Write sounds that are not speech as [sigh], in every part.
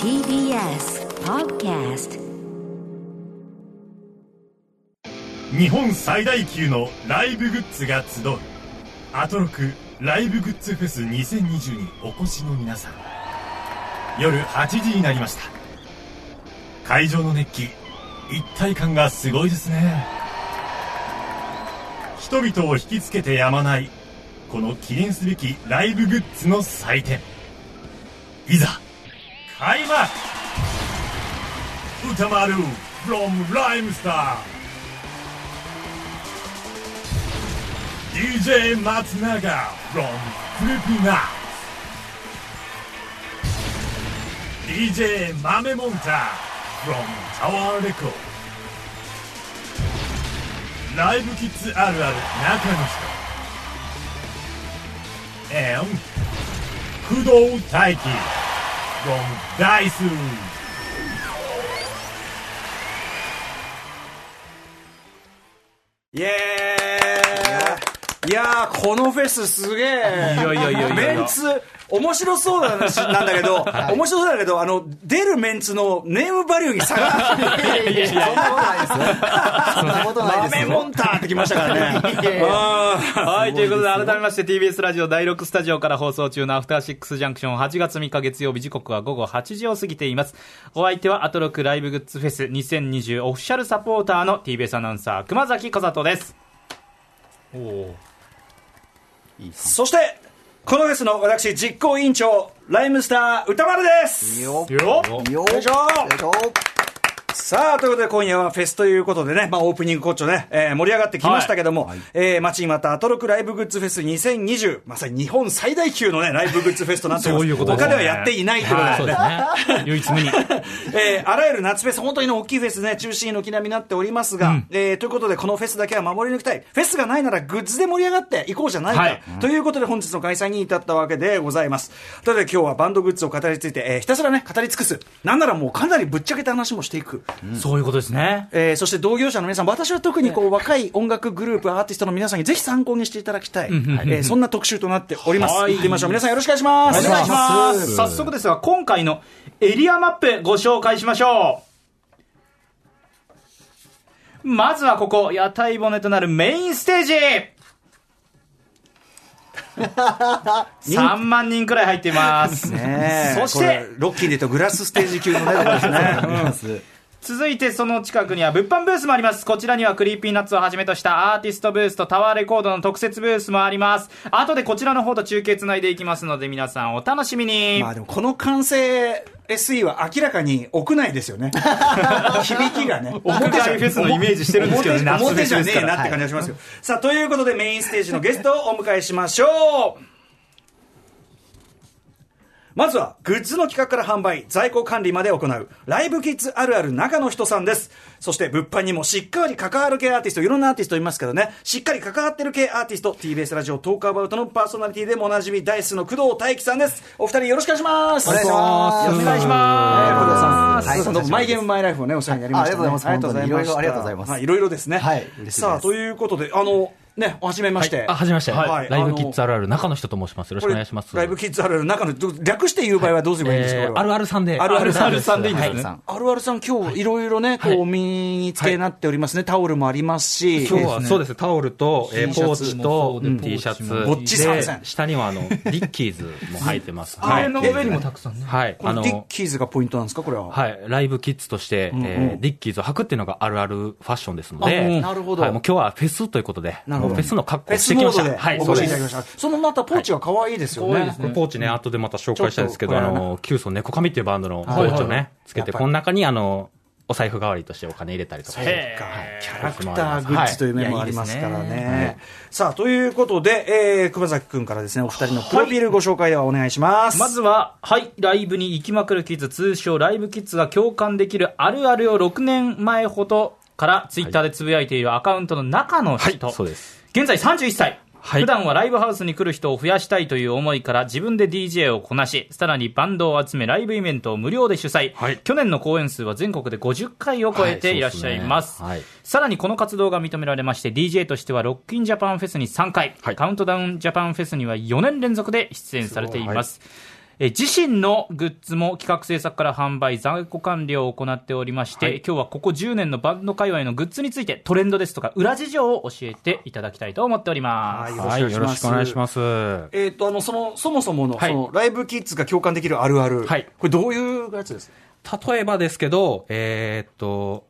TBS Podcast 日本最大級のライブグッズが集うアトロクライブグッズフェス2020にお越しの皆さん。夜8時になりました。会場の熱気一体感がすごいですね。人々を引きつけてやまないこの記念すべきライブグッズの祭典。いざ開幕。歌丸 from ライムスター DJ 松永 from フリピナッツ DJ 豆モンタ from タワーレコードライブキッズあるある中の人。And 工藤大輝ゴンダイスイエーイ。いやー、このフェスすげえ。いやいやいやいやメンツ、面白そうな話なんだけど、面白そうだけど、あの、出るメンツのネームバリューに差が。いやいやそんなことないですよ。そんなことないですよ。豆モンターってきましたからね。はい、ということで、改めまして TBS ラジオ第6スタジオから放送中のアフターシックスジャンクション8月3日月曜日時刻は午後8時を過ぎています。お相手はアトロクライブグッズフェス2020オフィシャルサポーターの TBS アナウンサー熊崎和人です。おおそして、このフェスの私、実行委員長、ライムスター歌丸です。よよよよいしょよいしょさあ、ということで今夜はフェスということでね、まあオープニングこっちょね、えー盛り上がってきましたけども、えー待ちにまたアトロクライブグッズフェス2020、まさに日本最大級のね、ライブグッズフェスとなっております。そういうこと他ではやっていないということで、すね。唯一無二。[laughs] えーあらゆる夏フェス、本当にね大きいフェスね、中心の軒並みになっておりますが、えーということで、このフェスだけは守り抜きたい。フェスがないならグッズで盛り上がっていこうじゃないか。はいということで、本日の開催に至ったわけでございます。ということで、今日はバンドグッズを語りついて、えーひたすらね、語り尽くす。なんならもうかなりぶっちゃけた話もしていく。そういうことですね。えーそして同業者の皆さん、私は特にこう、若い音楽グループ、アーティストの皆さんにぜひ参考にしていただきたい。えーそんな特集となっております。はい行ってみましょう。皆さんよろしくお願いします。お願いします。早速ですが、今回のエリアマップご紹介しましょう。まずはここ、屋台骨となるメインステージ [laughs] 3万人くらい入っています。ねえそしてロッキンで言うとグラスステージ級のね、とこですね。続いてその近くには物販ブースもあります。こちらには Creepy Nuts をはじめとしたアーティストブースとタワーレコードの特設ブースもあります。後でこちらの方と中継つないでいきますので皆さんお楽しみに。まあでもこの完成 SE は明らかに屋内ですよね。[laughs] 響きがね。屋外フェスのイメージしてるんですけどね表表じゃねえなって感じがしますよ。さあ、ということでメインステージのゲストをお迎えしましょう。まずは、グッズの企画から販売、在庫管理まで行う、ライブキッズあるある中の人さんです。そして、物販にもしっかり関わる系アーティスト、いろんなアーティストいますけどね、しっかり関わってる系アーティスト、TBS ラジオトークアバウトのパーソナリティでもおなじみ、ダイスの工藤大輝さんです。お二人よろしくお願いします。お願いしますお願いします。工藤さん、はい工藤さんどうもマイゲームマイライフをね、お世話になりました、ね。あありがとうございますありがとうございました。本当にいろいろありがとうございますはい、いろいろですね。はいさあ、ということで、あの、ね、はじめまして。あ、はじめまして。はいライブキッズあるある中の人と申します。よろしくお願いします。ライブキッズあるある中の、ど略して言う場合はどうすればいいんですか、えーあるあるさんで。あるあるさんあるあるさんでいいんですねはあるあるさん、今日いろいろね、こう、お身につけになっておりますね。タオルもありますし。今日はそうですタオルと、えポーチとうん T シャツぼっち参戦で下にはあのリッキーズも入ってます。あはいの上にもたくさんね。はい。あこのディッの、キーズがポイントなんですか、これは？はい。ライブキッズとして、んうんえーリッキーズを履くっていうのがあるあるファッションですのあで、なるほどはい。もう今日はフェスということで、なるほどもうフェスの格好してきました。はい、おそうです。越しいただきました。そのまたポーチが可愛いですよね。これポーチね、後でまた紹介したいんですけど、あの、キューソネコカミっていうバンドのポーチをね、つけて、この中にあの、お財布代わりとしてお金入れたりとか。へキャラクターグッズという面もありますからね。さあ、ということで、えー、熊崎くんからですね、お二人のプロフィールご紹介ではお願いします。まずは、はい、ライブに行きまくるキッズ、通称ライブキッズが共感できるあるあるを6年前ほどからツイッターでつぶやいているアカウントの中のはい人。、そうです。現在31歳。はい普段はライブハウスに来る人を増やしたいという思いから自分で DJ をこなし、さらにバンドを集めライブイベントを無料で主催。はい去年の公演数は全国で50回を超えていらっしゃいます。はいすねさらにこの活動が認められまして、DJ としてはロックインジャパンフェスに3回、はいカウントダウンジャパンフェスには4年連続で出演されています。えー自身のグッズも企画制作から販売、在庫管理を行っておりまして、今日はここ10年のバンド界隈のグッズについてトレンドですとか裏事情を教えていただきたいと思っております。はいはい、よろしくお願いします。えっ、と、あの、その、そもそもの、はいその、ライブキッズが共感できるあるある。はいこれどういうやつです？例えばですけど、えーっと、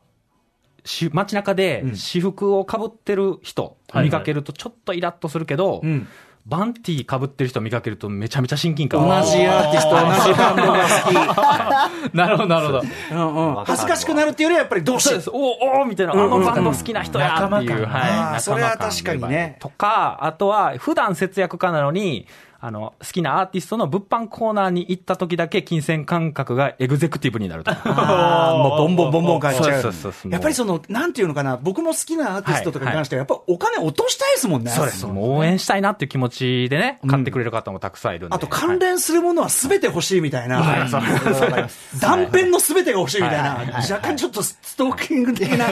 し街中で私服をかぶってる人見かけるとちょっとイラッとするけど、んバンティーかぶってる人見かけるとめちゃめちゃ親近感同じアーティスト、同じバンドがなるほど、なるほど。好き。うんうん。恥ずかしくなるっていうよりはやっぱり同士そうで。す。おーおーみたいな、あのバンド好きな人やっていう。仲間感はい。それは確かにねとか、あとは、普段節約家なのに、あの、好きなアーティストの物販コーナーに行った時だけ金銭感覚がエグゼクティブになると [laughs] もうボンボンボンボン変えちゃう。そうそうそうやっぱりその、なんていうのかな、僕も好きなアーティストとかに関しては、やっぱお金落としたいですもんね。そうです。応援したいなっていう気持ちでね、買ってくれる方もたくさんいるんで。あと関連するものは全て欲しいみたいな。断片の全てが欲しいみたいな。若干ちょっとストーキング的な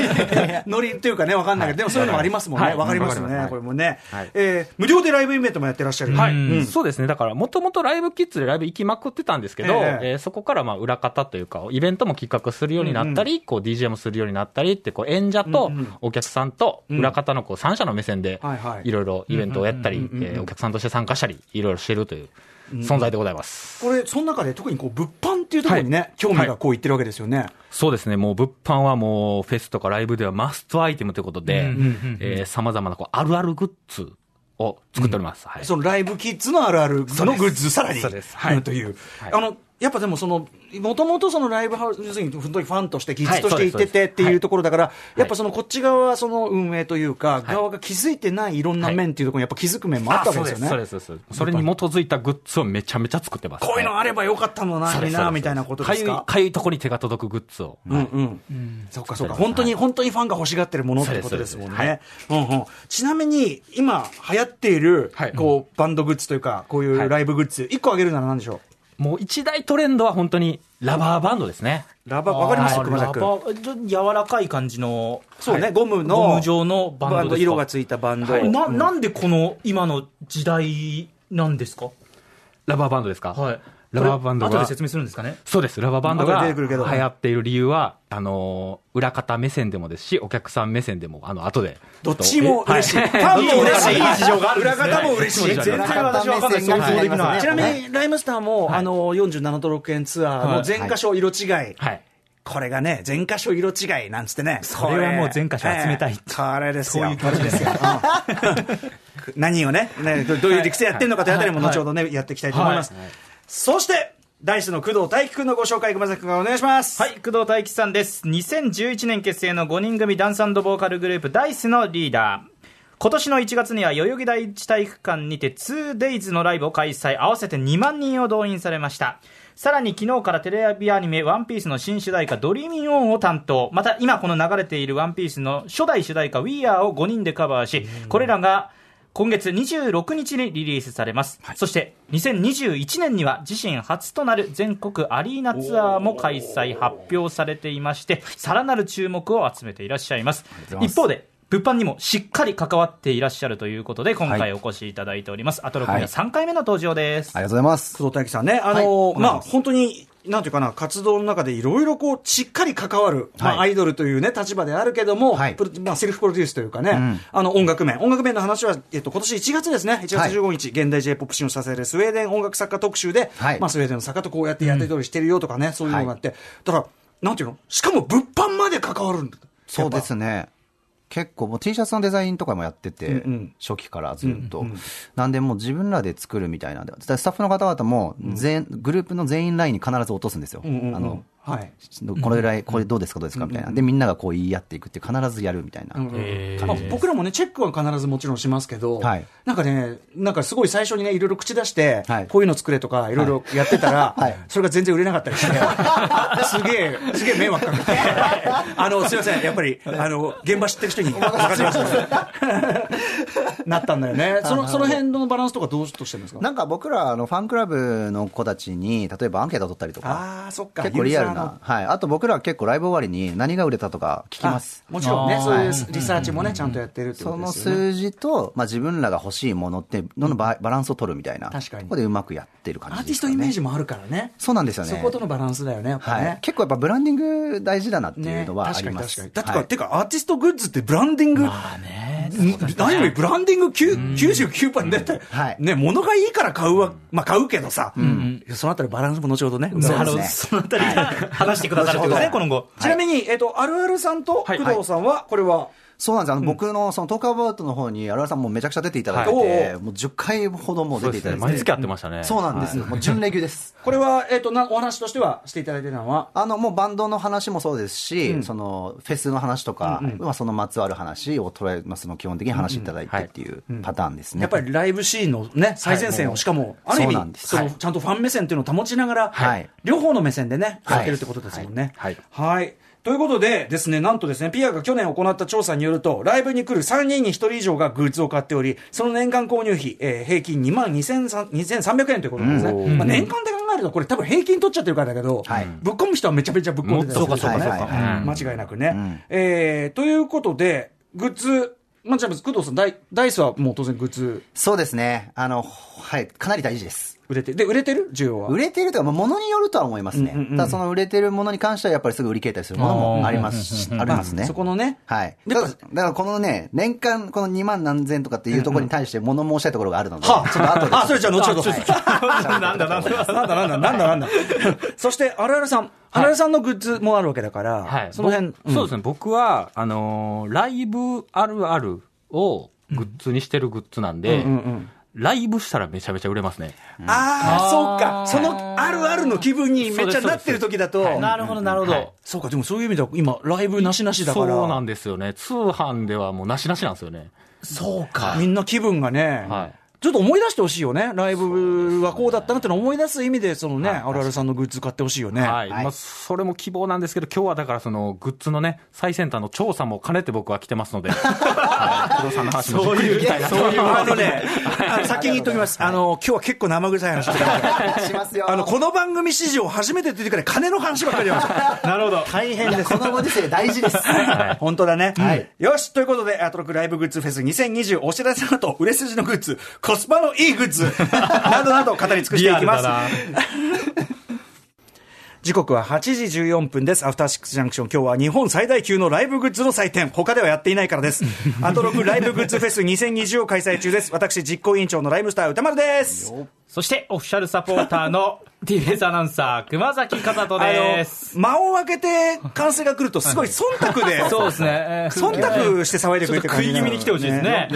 ノリっていうかね、わかんないけど、でもそういうのもありますもんね。はいわかりますね。わかりますこれもねはい。えー無料でライブイベントもやってらっしゃる。はい、うんそうですね。だから、もともとライブキッズでライブ行きまくってたんですけど、ええ。えーそこからまあ裏方というか、イベントも企画するようになったり、こう DJ もするようになったりって、こう演者とお客さんと裏方のこう三者の目線ではいはい、いろいろイベントをやったり、えーお客さんとして参加したり、いろいろしてるという存在でございます。これ、その中で特にこう、物販っていうところにね、興味がこういってるわけですよね。そうですね。もう物販はもうフェスとかライブではマストアイテムということで、さまざまなこうあるあるグッズを作っております。はい。そのライブキッズのあるあるのグッズ、さらに、そうです。はい。うんという、はい。あの、やっぱでもその、もともとそのライブハウス、要するに本当にファンとして、キッズとして行っててっていうところだから、いやっぱそのこっち側はその運営というか、側が気づいてないいろんな面っていうところにやっぱ気づく面もあったわけですよね。そうです、そうです。それに基づいたグッズをめちゃめちゃ作ってます。こういうのあればよかったのな、にな、みたいなことか？ゆいですか。かゆいとこに手が届くグッズを。うんうん。そっかそっか。本当に、本当にファンが欲しがってるものってことですもんね。うんうん。ちなみに、今流行っているはい、こう、バンドグッズというか、こういうライブグッズ、一個あげるなら何でしょう？もう一大トレンドは本当にラバーバンドですね。ラバー、わかります？熊崎君。柔らかい感じの。そうね、ゴムの、ゴム状のバンド色がついたバンド。な、うんなんでこの今の時代なんですか？ラバーバンドですか？はい。ラバーバンドが後で説明するんですかねそうです。ラバーバンドが流出てくるけど行っている理由は、あのー、裏方目線でもですし、お客さん目線でも、あの、後で。どっちも嬉しい。はファンも嬉しい。いい事情がある裏方も嬉しい。全然私わかんない。想像できない。ちなみに、ライムスターも、あの、47都道府県ツアーの全箇所色違い。はい。これがね、全箇所色違いなんつってね。それはもう全箇所集めたいええこれですよ。そういう感じですようん [laughs] 何をね、ねどどういう理屈でやってるのかというあたりも後ほどね、やっていきたいと思います。そして、 Da-iCE の工藤大輝くんのご紹介、熊崎君がお願いします。はい、工藤大輝さんです。2011年結成の5人組ダンスボーカルグループ、 Da-iCE のリーダー。今年の1月には代々木第一体育館にて 2days のライブを開催、合わせて2万人を動員されました。さらに昨日からテレビアニメ、ワンピースの新主題歌、 DREAMIN' ON を担当。また今この流れているワンピースの初代主題歌、We Are を5人でカバーし、これらが今月26日にリリースされます、そして2021年には自身初となる全国アリーナツアーも開催発表されていましてさらなる注目を集めていらっしゃいます。一方で物販にもしっかり関わっていらっしゃるということで今回お越しいただいております、アトロクには3回目の登場です、ありがとうございます。工藤大樹さんね、あのまあ、本当に、なんていうかな、活動の中でいろいろこう、しっかり関わる、まあ、はい。アイドルというね、立場であるけども、はい。まあ、セルフプロデュースというかね、あの、音楽面。音楽面の話は、えっと、今年1月ですね、1月15日、現代 J-POP シーンをさせるスウェーデン音楽作家特集で、はい。まあ、スウェーデンの作家とこうやってやって取りしてるよとかね、そういうのがあって、だから、なんていうの？しかも物販まで関わるんだ。そうですね。結構もう T シャツのデザインとかもやってて、うんうん。初期からずっと、なんでもう自分らで作るみたいなんで、スタッフの方々も全、グループの全員ラインに必ず落とすんですよ。うんうんうん。あのはい。これぐらい、これどうですか、どうですかみたいな。で、みんながこう言い合っていくって必ずやるみたいな。まあ、僕らもね、チェックは必ずもちろんしますけど、はいなんかね、なんかすごい最初にね、いろいろ口出して、はいこういうの作れとか、いろいろやってたら、はいそれが全然売れなかったりして、[laughs] すげえ、すげえ迷惑かけて、あの、すいません、やっぱり、あの、現場知ってる人に任せました、[laughs] なったんだよね。その、その辺のバランスとかどうとしてるんですか？なんか僕ら、あの、ファンクラブの子たちに、例えばアンケート取ったりとか、ああ、そっか。結構リアルな。はい。あと僕らは結構ライブ終わりに何が売れたとか聞きます。もちろんね、そういうリサーチもね、ちゃんとやってるってこそのとですよね。数字と、まあ、自分らが欲しいものって、どのババランスを取るみたいな。確かにここでうまくやってる感アーティスト。イメージもあるからね。そうなんですよね。そことのバランスだよね、やっぱはいね。。結構やっぱブランディング大事だなっていねうのはあ確かります。に確かに。だってか、はいてか、アーティストグッズってブランディング、まあね。ん何よりブランディング9 99%だって、はい。ね、物がいいから買うわ、まあ買うけどさ、そのあたりバランスも後ほどね。そうですね。そのあたりが話してくださるということですね、今後。ちなみに、えっと、あるあるさんとはい工藤さんは、これは、そうなんですあの、僕のそのトークアバウトの方に、あららさんもめちゃくちゃ出ていただいてはいて、もう10回ほども。出ていただいて。毎月やってましたね。そうなんですよ。もう準レギュです。これは、えっと、なお話としてはしていただいてたのは、あの、もうバンドの話もそうですし、その、フェスの話とか、まあそのまつわる話を捉えますの基本的に話していただいてっていうパターンですね。やっぱりライブシーンのね、最前線を、しかも、ある意味、そのはいちゃんとファン目線っていうのを保ちながら、はい両方の目線でね、はいやってるってことですもんね。はいはい。ということでですね、なんとですね、ピアが去年行った調査によると、ライブに来る3人に1人以上がグッズを買っており、その年間購入費、えー平均2万2300 2300円ということなんですね。まあ、年間で考えると、これ多分平均取っちゃってるからだけど、はい。ぶっ込む人はめちゃめちゃぶっ込んでたそうかそうかそうか。うん間違いなくね。えーということで、グッズ、まあ、じゃあ、工藤さん、ダイダイスはもう当然グッズそうですね。あの、はい、かなり大事です。売れて、で、売れてる？需要は？売れてるというか、まあ、物によるとは思いますね。ただその売れてるものに関しては、やっぱりすぐ売り切れたりするものもありますし、ありますね。そこのね。はい。でだから、だからこのね、年間この2万何千とかっていうところに対して物申したいところがあるので、はあ、ちょっと後で。あ、それじゃあ後ほど。[laughs] なんだなんだ。[laughs] なんだなんだなんだなんだ。そして、あららさん。あららさんのグッズもあるわけだから、はい。その辺。僕そうですね。僕は、あのーライブあるあるをグッズにしてるグッズなんで、ライブしたらめちゃめちゃ売れますね。ああ、そうか。そのあるあるの気分にめっちゃなってる時だと。なるほど、なるほど。はいそうか、でもそういう意味では今、ライブなしなしだから。そうなんですよね。通販ではもうなしなしなんですよね。そうか。みんな気分がね。はいちょっと思い出してほしいよね。ライブはこうだったなってのを思い出す意味で、そのね、あるあるさんのグッズ買ってほしいよね。はい。まあ、それも希望なんですけど、今日はだからそのグッズのね、最先端の調査も兼ねて僕は来てますので、[laughs] はい。不動産の話もじっくり聞きたいなと。そういう、あのね、先に言っときます。あの、今日は結構生臭い話してたしますよ。あの、この番組史上初めて出てくる金の話ばっかり出ました。[laughs] なるほど。大変です。このご時世大事です。本当だね。はいよし、ということで、アトロクライブグッズフェス2020お知らせの後、売れ筋のグッズ、コスパのいいグッズ、[laughs] などなど語り尽くしていきます。時刻は8時14分です。アフターシックスジャンクション。今日は日本最大級のライブグッズの祭典。他ではやっていないからです。[laughs] アトロクライブグッズフェス2020を開催中です。私、実行委員長のライムスター歌丸です。そして、オフィシャルサポーターの [laughs] TBS アナウンサー、熊崎和人です。間を空けて歓声が来るとすごい忖度で、[laughs] そうですね。忖度して騒いでくれてちょっと食い気味に来てほしいですね。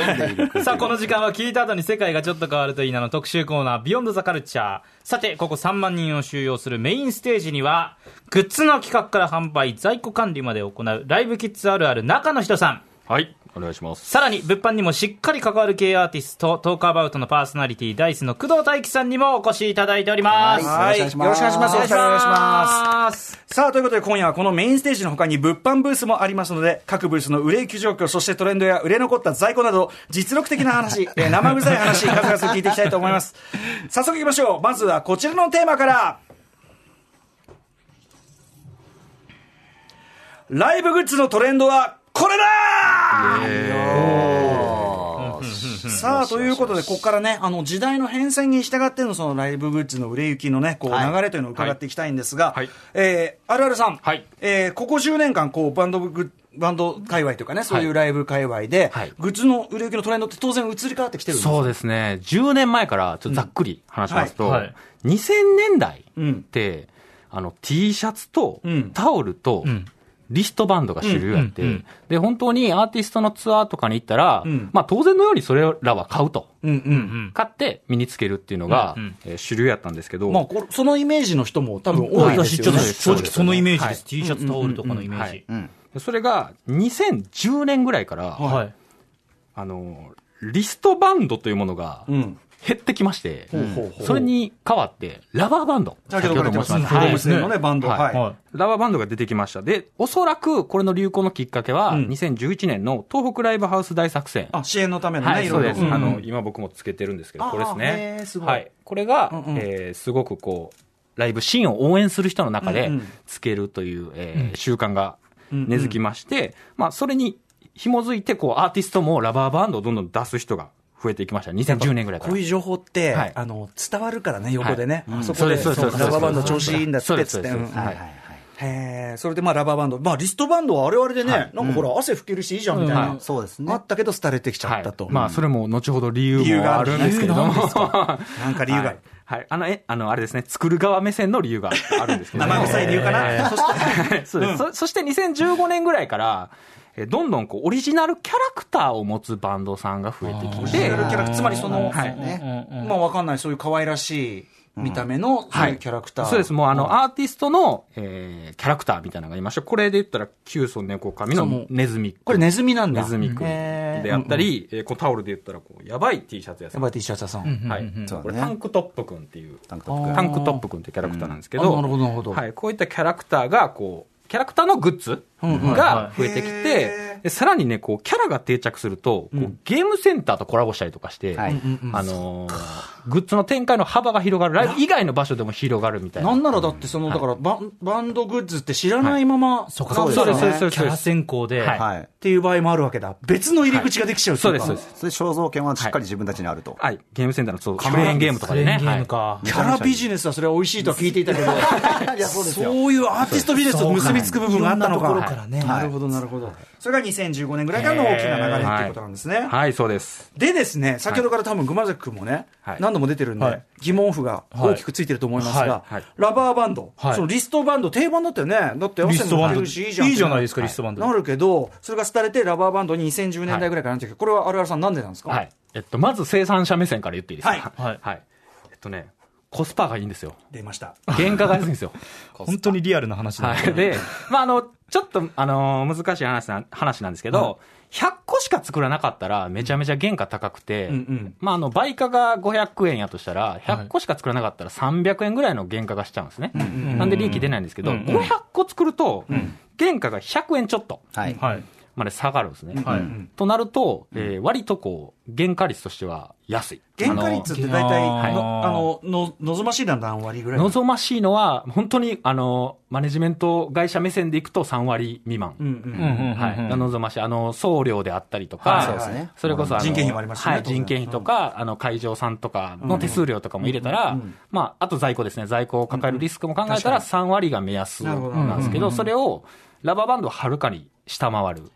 さあ、この時間は聞いた後に世界がちょっと変わるといいなの特集コーナー、ビヨンドザカルチャー。さて、ここ3万人を収容するメインステージには、グッズの企画から販売、在庫管理まで行う、ライブキッズあるある中の人さん。はい。お願いします。さらに、物販にもしっかり関わる系アーティスト、トークアバウトのパーソナリティ、ダイスの工藤大輝さんにもお越しいただいております。はい。よろしくお願いします。よろしくお願いします。さあ、ということで今夜はこのメインステージの他に物販ブースもありますので、各ブースの売れ行き状況、そしてトレンドや売れ残った在庫など、実力的な話、[laughs] えー生臭い話、数々聞いていきたいと思います。早速行きましょう。まずはこちらのテーマから。ライブグッズのトレンドはこれだ！さあ、ということで、ここからね、あの、時代の変遷に従っての、そのライブグッズの売れ行きのね、こう、はい。流れというのを伺っていきたいんですが、はい。えー、あるあるさん、はい。えーここ10年間、こう、バンドグッバンド界隈というかね、そういうライブ界隈で、はい。グッズの売れ行きのトレンドって当然移り変わってきてるんです。そうですね。10年前からちょっとざっくり話しますと、うんはい。はい。2000年代うん。って、あの、T シャツとうん。タオルとんリストバンドが主流やって、うんうんうんで、本当にアーティストのツアーとかに行ったら、んまあ当然のようにそれらは買うと。うんうん。うん買って身につけるっていうのが、うんうんえー主流やったんですけど、まあ、そのイメージの人も多分多いですよね。私、ちょっと正直そのイメージです。はい T シャツ、タオルとかのイメージ。それが2010年ぐらいから、はい。あの、リストバンドというものがうん。減ってきまして、ほうほうほうそれに代わって、ラバーバンド。先ほどから言ってます。はい動物園のね、バンド。はいはい。はラバーバンドが出てきました。で、おそらくこれの流行のきっかけは、うん2011年の東北ライブハウス大作戦。あ、支援のためのね、はい。そうです。んあの、今僕もつけてるんですけど、これですねーす。ごいはい。これが、うんうんえーすごくこう、ライブシーンを応援する人の中でうんうんつけるという、えー習慣が根付きまして、まあ、それに紐づいて、こう、アーティストもラバーバンドをどんどん出す人が増えていきました。2010年ぐらいから。こういう情報って、はい。あの伝わるからね、横でね、はい。あそこでそうそうラバーバンド調子いいんだってつって、それでまあラバーバンド、まあ、リストバンドはあれあれでね、なんかほら、汗拭けるしい。い。じゃんみたい。な、うんそうですねあったけど、廃れてきちゃはい。ったと、まあ、それも後ほど理由があるもあるんですけれども。なんか理由がある。はい。はい。あの、え、あの、あれですね、作る側目線の理由があるんですけども。生臭い。理由かな、えーそしてそして2015年ぐらい。から、えーどんどんこう、オリジナルキャラクターを持つバンドさんが増えてきオリジてナ、ルキャラクターつまりその、はいね。まあわかんない、そういう可愛らしい見た目の、そういうキャラクター。そうです。もうあの、アーティストの、えーキャラクターみたいなのがいまして、これで言ったら、キュウソネコカミのネズミ。これネズミなんだ。ネズミくんであったり、えーこうタオルで言ったら、こう、やばい T シャツ屋さん。やばい T シャツ屋さん。はい。これ。タンクトップくんっていう。タンクトップあータンクトップくんっていうキャラクターなんですけど、あなるほどなるほどはい、こういったキャラクターが、こう、キャラクターのグッズが増えてきへて、でさらにね、こう、キャラが定着すると、こうゲームセンターとコラボしたりとかして、はいあのーグッズの展開の幅が広がる、ライブ以外の場所でも広がるみたいな。なんならだってその、だからバン、バンドグッズって知らないまま、そうか、そうですろねそうですキャラ先行で、はいはい。っていう場合もあるわけだ。別の入り口ができちゃうそうです、そうです。それ肖像権はしっかり自分たちにあると。はい、ゲームセンターのそう、クレーンゲームとかでね。ゲームか。キャラビジネスはそれは美味しいとは聞いていたけど、[laughs] いや、そうですよ。そういうアーティストビジネスと結びつく部分があったのか。いろんなところからねなるほど、なるほど。それが2015年ぐらいからの大きな流れっていうことなんですね。はい、はいそうです。でですね、先ほどから多分熊崎君もね、はい。何度も出てるんで、はい。疑問符が大きくついてると思いますが、ラバーバンド、はい。そのリストバンド、定番だったよね。だって汗リストバンド。もるしいいじゃん。いいじゃないですかリストバンド。なるけど、それが廃れてラバーバンドに2010年代ぐらいからなんてこれはあるあるさんなんでなんですか？はい。えっと、まず生産者目線から言っていいですか？はいはい。はい。えっとね、コスパがいいんですよ。出ました。原価が安いんですよ。[laughs] 本当にリアルな話だはい。で、まあ、あの、ちょっと、あのー難しい話な、話なんですけど、100個しか作らなかったら、めちゃめちゃ原価高くて、うんうんまあ、あの、倍価が500円やとしたら、100個しか作らなかったら300円ぐらいの原価がしちゃうんですね。なんで利益出ないんですけど、うん500個作ると、原価が100円ちょっとはい。はい。まで下がるんですね。はいうんとなると、えー割とこう、原価率としては安い。原価率って大体、あの、の、望ましいな何割ぐらい？望ましいのは、本当に、あの、マネジメント会社目線でいくと3割未満。うんうんうんうんはい。が望ましい。あの、送料であったりとか、はいそうですね。それこそ人件費もありますしねはい、人件費とか、あの、会場さんとかの手数料とかも入れたら、まあ、あと在庫ですね。在庫を抱えるリスクも考えたら3割が目安なんですけど、それを、ラバーバンドははるかに下回る。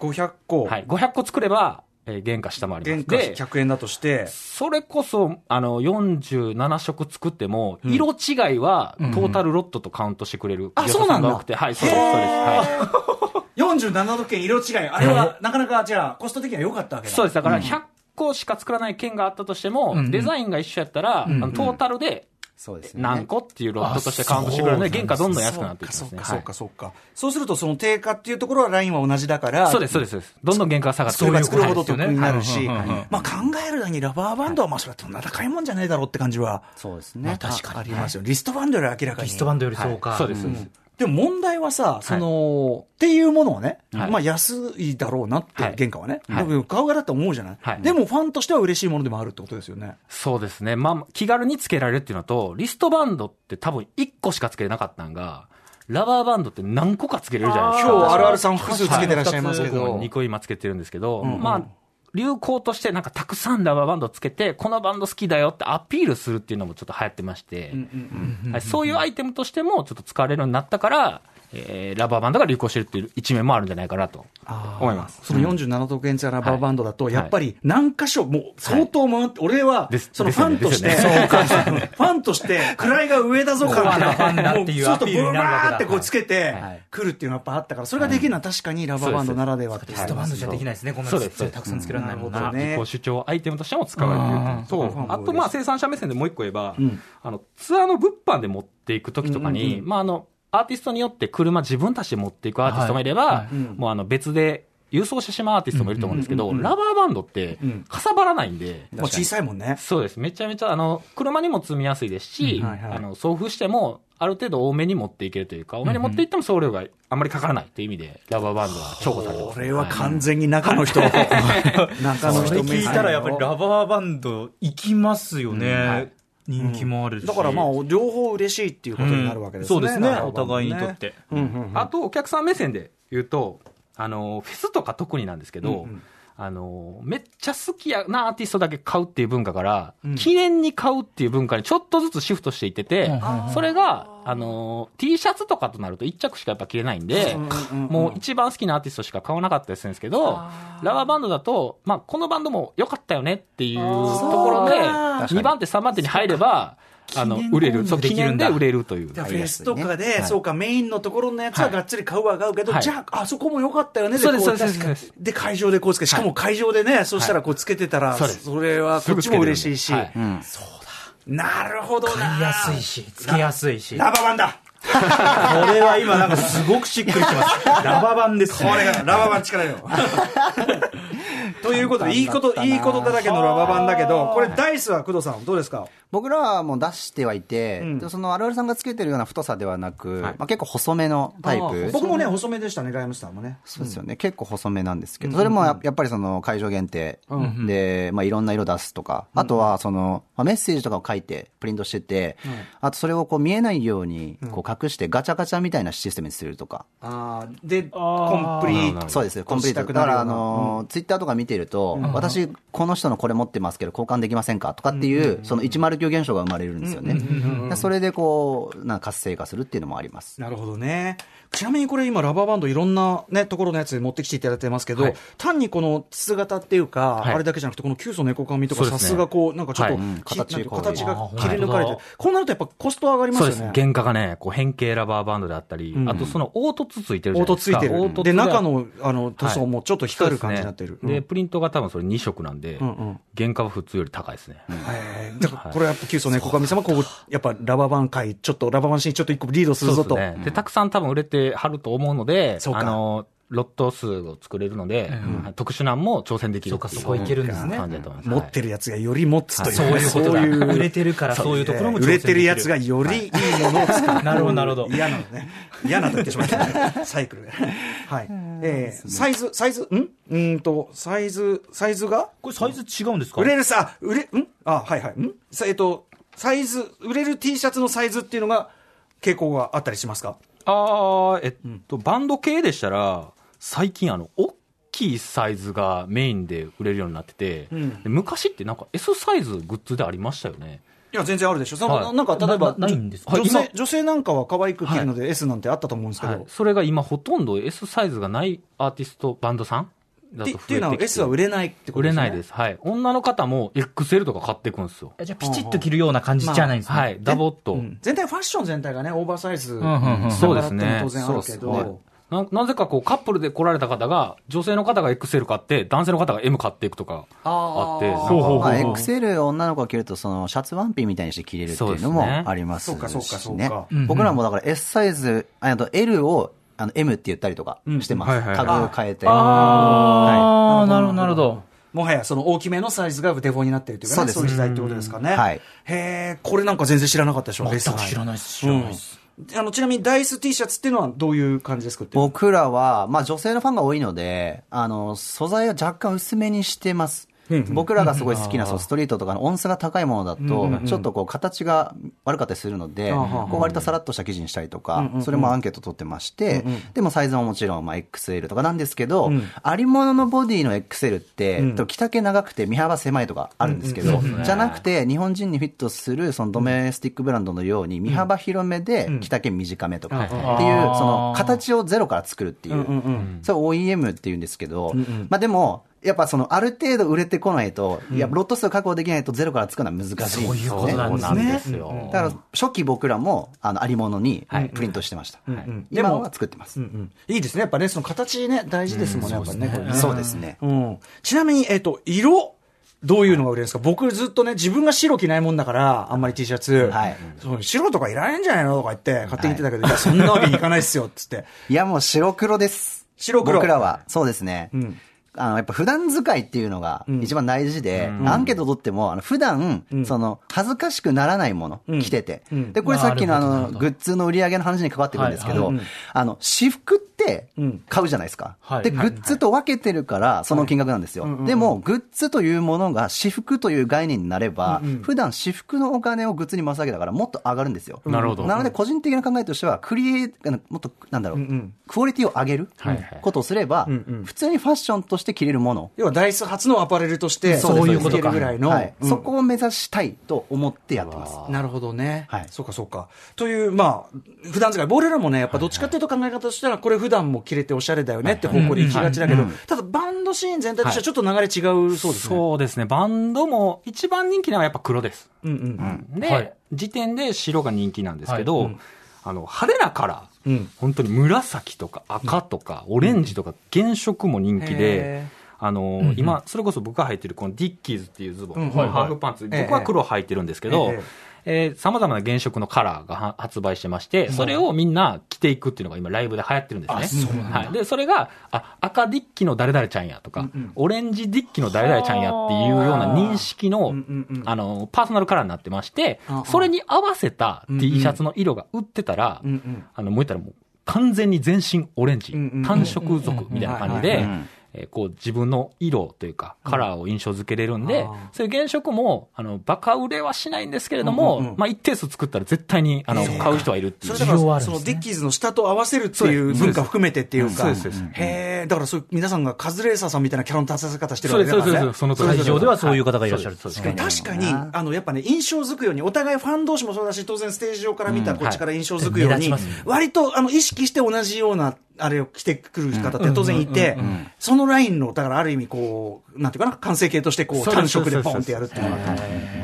500個、はい。500個作れば、えー原価下回ります。原価で、100円だとして、それこそ、あの、47色作っても、色違いは、トータルロットとカウントしてくれる。あそうなんだが多くて、はい、そうです、そうです。はい。47都県色違い、あれはなかなかじゃあ、コスト的には良かったわけだ。そうです。だから、100個しか作らない県があったとしても、デザインが一緒やったら、トータルでそうですね。何個っていうロットとしてカウントしてくれるので、原価どんどん安くなっていきますね。そうか、そうか、そうか。そうすると、その定価っていうところはラインは同じだから、はいそうです、そうです。どんどん原価が下がって作れば作るほど得になるし、まあ考えるのにラバーバンドは、まあそれはそんな高いもんじゃねえだろうって感じは、そうですね。確かにありますよ。リストバンドより明らかに。リストバンドよりそうか。そうです、そうです。でも問題はさ、その、っていうものをね、はいまあ安いだろうなって、はい原価はね。はい僕買う側だって思うじゃない、はいでもファンとしては嬉しいものでもあるってことですよね。そうですね。まあ、気軽につけられるっていうのと、リストバンドって多分1個しかつけれなかったんが、ラバーバンドって何個かつけれるじゃないですか。今日あるあるさん複数つけてらっしゃいますけど僕も、2個今つけてるんですけど、まあ、流行としてなんかたくさんラバーバンドをつけて、このバンド好きだよってアピールするっていうのもちょっと流行ってまして、はいそういうアイテムとしてもちょっと使われるようになったから、えーラバーバンドが流行してるっていう一面もあるんじゃないかなと。思います。その47都県ツアーラバーバンドだと、はい。やっぱり何箇所、もう相当回って、俺はその [laughs] ファンとして、ファンとして、位が上だぞ感コアなファンだっていうもそうするとアピールになるわけだ。ブワーってこうつけてはい、来るっていうのはやっぱあったから、それができるのは確かにラバーバンドならではっていうリストバンドじゃできないですね。こんなたくさん作らないもんな。主張アイテムとしても使われていると、あとまあ生産者目線でもう一個言えば、ん。あの、ツアーの物販で持っていくときとかに、うんうん。まああの、アーティストによって車自分たちで持っていくアーティストもいれば、はい。もうあの別で郵送してしまうアーティストもいると思うんですけど、ラバーバンドってん。かさばらないんで、もう小さいもんね。そうです。めちゃめちゃ、あの、車にも積みやすいですし、うん。はいはい。あの、送付しても、ある程度多めに持っていけるというか、多めに持っていっても送料があんまりかからないという意味で、ラバーバンドは重宝されてます。これは完全に中の人、[laughs] 中の人それ聞いたらやっぱりラバーバンド行きますよね。人気もあるし。だからまあ、両方嬉しいっていうことになるわけですね。そうですね。なるほどお互いにとって。あと、お客さん目線で言うと、あの、フェスとか特になんですけど、あの、めっちゃ好きやなアーティストだけ買うっていう文化から、記念に買うっていう文化にちょっとずつシフトしていってて、それが、あの、T シャツとかとなると1着しかやっぱ着れないんで、もう一番好きなアーティストしか買わなかったりするんですけど、ラバーバンドだと、まあ、このバンドも良かったよねっていうところで、2番手、3番手に入れば、あの、売れる。そう、記念で売れるという。フェスとかで、そうか、メインのところのやつはがっつり買うは買うけど、はい。じゃあ、あそこも良かったよね、そうでそうですそうです。で、会場でこうつけ、しかも会場でね、そうしたらこうつけてたら、それはこっちも嬉しいし、はい。なるほどな。買いやすいし、つけやすいし。ラババンだ。[laughs] これは今なんかすごくしっくりきます。[laughs] ラバ版ですね。これが、ラババン力よ。[laughs] ということで、いいこと、いいことだらけのラババンだけど、これダイスは工藤さん、どうですか？僕らはもう出してはいて、ん。でその我々さんがつけてるような太さではなく、まあ、結構細めのタイプ。僕もね、細めでしたね、ライムスターもね。そうですよね、結構細めなんですけど、それもややっぱりその会場限定。で、まあ、いろんな色出すとか、あとはその、まあ、メッセージとかを書いて、プリントしてて、あとそれをこう見えないようにこう隠して、ガチャガチャみたいなシステムにするとか。あーで、コンプリート。そうですコンプリート。だから、あの、ツイッターとか見てると、私、この人のこれ持ってますけど、交換できませんかとかっていう、その109現象が生まれるんですよね。でそれでこう、な活性化するっていうのもあります。なるほどね。ちなみにこれ今ラバーバンドいろんなね、ところのやつ持ってきていただいてますけど、はい単にこの筒型っていうか、はいあれだけじゃなくて、この急須猫髪とかさすがこう、なんかちょっと、はい形形が切り抜かれて。こうなるとやっぱコスト上がりまそうですすよね。。原価がね、こう変形ラバーバンドであったり、んあとその凹凸ついてるじゃないですか。凹凸ついてる。で、凹凸が中の、あの、塗装もちょっと光る感じになってる。ですねで、プリントが多分それ2色なんで、うんうん原価は普通より高いですね。だからこれやっぱ急須猫髪様、こう、やっぱラバーバン界、ちょっとラバーバンシーンちょっと一個リードするぞと。で、たくさん多分売れてはると思うので、そうか。あの、ロット数を作れるので、特殊なんも挑戦できるそうかそこいけるんですね。持ってるやつがより持つという、そういうことだ。売れてるからそういうところも売れてるやつがいよりい。いものを作る。なるほどなるほど。嫌なのね。嫌なと言ってしまったね。サイクルで。はい。えー、サイズ、サイズ、ん？うーんと、サイズ、サイズが？これサイズ違うんですか？売れるさ、売れ、ん？あ、はいはい。ん？さえっと、サイズ、売れる T シャツのサイズっていうのが、傾向があったりしますか？ああ、えっと、バンド系でしたら、最近あの、大きいサイズがメインで売れるようになってて、んで昔ってなんか S サイズグッズでありましたよね。いや、全然あるでしょ。そのはいなんか、例えば、なないんですか？女性はい、女性なんかは可愛く着るので S なんてあったと思うんですけど、はい。それが今ほとんど S サイズがないアーティスト、バンドさんだと増えてきてっていうのは S は売れないってこと売ですね。れないです。はい。女の方も XL とか買っていくんですよ。じゃあピチッと着るような感じじゃないんですね。はい。ダボっと。うん全体ファッション全体がね、オーバーサイズ、んうんうんそうですね。当然あるけど、そうですねななぜかこうカップルで来られた方が、女性の方が XL 買って、男性の方が M 買っていくとかあって、あーなんかまあ、XL 女の子が着ると、そのシャツワンピみたいにして着れるっていうのもありますしそうかそうかそうねか。僕らもだから S サイズ、あと L をあの M って言ったりとかしてます。タグ変えて。ああ、なるほど、なるほど。もはやその大きめのサイズがデフォになってるというか、ね、そういう時代ってことですかね。はいへえ、これなんか全然知らなかったでしょ、レス全く知らないです、知らないです。うんあの、ちなみにダイス T シャツっていうのはどういう感じで作ってる僕らは、まあ女性のファンが多いので、あの、素材は若干薄めにしてます。僕らがすごい好きなそうストリートとかの音差が高いものだと、ちょっとこう形が悪かったりするので、こう割とさらっとした生地にしたりとか、それもアンケート取ってまして、でもサイズももちろんまあ XL とかなんですけど、ありもののボディの XL って、着丈長くて身幅狭いとかあるんですけど、じゃなくて日本人にフィットするそのドメスティックブランドのように身幅広めで着丈短めとかっていう、その形をゼロから作るっていう、それを OEM っていうんですけど、まあでも、やっぱそのある程度売れてこないと、いや、ロット数確保できないとゼロから作るのは難しいんですよね。そうなんですよ。だから初期僕らもあのありものにプリントしてました。ん今は作ってます。うんいいですね。やっぱね、その形ね、大事ですもんね、やっぱりね。これねそうですね。うん。ちなみに、えっと、色、どういうのが売れるんですか？僕ずっとね、自分が白着ないもんだから、あんまり T シャツ。はいそう白とかいらないんじゃないのとか言って、勝手に言ってたけど、いや、そんなわけにいかないっすよ、つって。[laughs] いやもう白黒です。白黒僕らは。そうですね。んあの、やっぱ普段使いっていうのが一番大事で、アンケート取っても、あの、普段、その、恥ずかしくならないもの、着てて。で、これさっきのあの、グッズの売り上げの話に関わってくるんですけど、あの、私服って買うじゃないですか。で、グッズと分けてるから、その金額なんですよ。でも、グッズというものが私服という概念になれば、普段私服のお金をグッズに回すわけだから、もっと上がるんですよ。なるほど。なので、個人的な考えとしては、クリエイ、もっと、なんだろう、クオリティを上げるはいはい。ことをすれば、普通にファッションとして着れるもの。要はダイス初のアパレルとして、そういうことか。ぐらいの。はいうんそこを目指したいと思ってやってます。なるほどね。はいそうかそうか。という、まあ、普段使い、俺らもね、やっぱどっちかっていうと考え方としたら、これ普段も着れておしゃれだよねって方向に行きがちだけど、ただバンドシーン全体としてはちょっと流れ違うそうですね。そうですね。バンドも一番人気なのはやっぱ黒です。うんうんで、はい時点で白が人気なんですけど、あの、派手なカラー、うん。本当に紫とか赤とかオレンジとか原色も人気へで、あの、今、それこそ僕が履いてるこの Dickies っていうズボン、うんハーフパンツ、ええ僕は黒履いてるんですけど、ええー、様々な原色のカラーがは発売してまして、それをみんな着ていくっていうのが今ライブで流行ってるんですね。はい。で、それが、あ、赤ディッキの誰々ちゃんやとか、オレンジディッキの誰々ちゃんやっていうような認識の、あの、パーソナルカラーになってましてそれに合わせた T シャツの色が売ってたら、うんうん。あの、もう言ったらもう完全に全身オレンジうんうん、単色族みたいな感じでうんうんうん、えーこう自分の色というか、カラーを印象付けれるんであー、そういう原色も、あの、バカ売れはしないんですけれども、うんうんうん。まあ一定数作ったら絶対に、あの、買う人はいるっていう。それだから、需要はあるんですね。そのディッキーズの下と合わせるっていう文化含めてっていうか。そうです。そうです。へえ、だからそういう皆さんがカズレーサーさんみたいなキャラの立たせ方してるそうです、わけだからね。そうです、その会場ではそういう方がいらっしゃるそうです確かに、あの、やっぱね、印象づくように、お互いファン同士もそうだし、当然ステージ上から見たこっちから印象づくように、割と、あの、意識して同じような、あれを着てくる方って当然いて、そのラインの、だからある意味こう、なんていうかな、完成形としてこう、単色でポンってやるっていうのが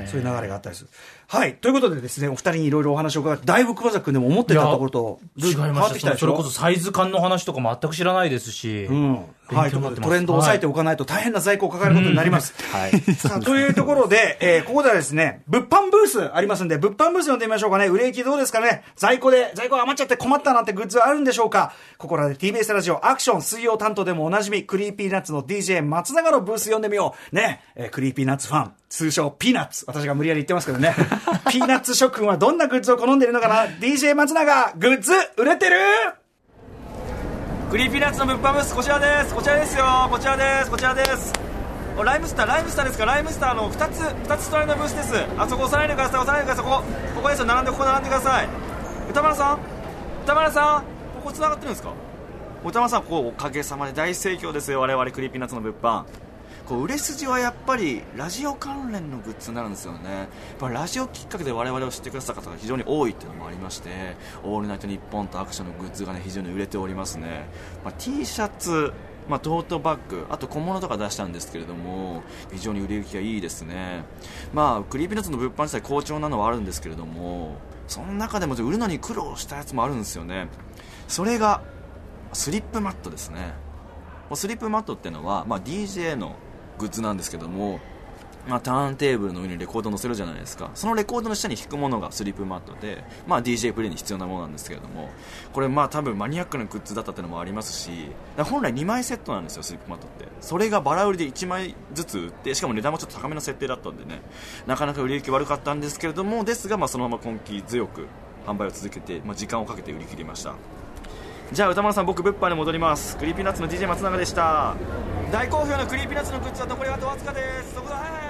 そういう流れがあったりする。はい。ということでですね、お二人にいろいろお話を伺って、だいぶ熊崎君でも思ってたところと、違いましたそれこそサイズ感の話とか全く知らないですし、うん。はい。トレンドを抑えておかないと大変な在庫を抱えることになります。はい。[laughs] さあ、というところで、えーここではですね、物販ブースありますんで、物販ブース読んでみましょうかね。売れ行きどうですかね？在庫で、在庫余っちゃって困ったなんてグッズはあるんでしょうか？ここらで TBS ラジオアクション水曜担当でもおなじみ、 Creepy Nuts の DJ 松永のブース読んでみよう。ね、えー Creepy Nuts ファン。通称ピーナッツ。私が無理やり言ってますけどね。ピーナッツ諸君はどんなグッズを好んでいるのかな ?DJ 松永、グッズ売れてる？Creepy Nuts の物販ブースこちらです。こちらですよ。こちらです。こちらです。お RHYMESTER RHYMESTER ですか？ RHYMESTER の2つ2つ隣のブースです。あそこ押さないでください。押さないでください。ここここですよ。並んでここ並んでください。宇多丸さん？宇多丸さん？ここ繋がってるんですか？宇多丸さんここおかげさまで大盛況ですよ。我々 Creepy Nuts の物販こう売れ筋はやっぱりラジオ関連のグッズになるんですよね。やっぱラジオきっかけで我々を知ってくださった方が非常に多いっていうのもありまして「オールナイトニッポン」と ACTION のグッズがね非常に売れておりますね、まあ、T シャツまあ、トートバッグあと小物とか出したんですけれども非常に売れ行きがいいですね。まあ Creepy Nuts の物販自体好調なのはあるんですけれどもその中でも売るのに苦労したやつもあるんですよね。それがスリップマットですね。スリップマットっていうのは、まあ、DJ のグッズなんですけども、まあ、ターンテーブルの上にレコードを載せるじゃないですか。そのレコードの下に引くものがスリップマットで、まあ、DJ プレイに必要なものなんですけれどもこれまあ多分マニアックなグッズだったっていうのもありますし本来2枚セットなんですよスリップマットって。それがバラ売りで1枚ずつ売ってしかも値段もちょっと高めの設定だったんでね。なかなか売れ行き悪かったんですけれどもですが、まあ、そのまま根気強く販売を続けて、まあ、時間をかけて売り切りました。じゃあ宇多丸さん僕物販に戻ります。 Creepy Nuts の DJ 松永でした。大好評の Creepy Nuts のグッズは残りあとわずかです。そこだはいはい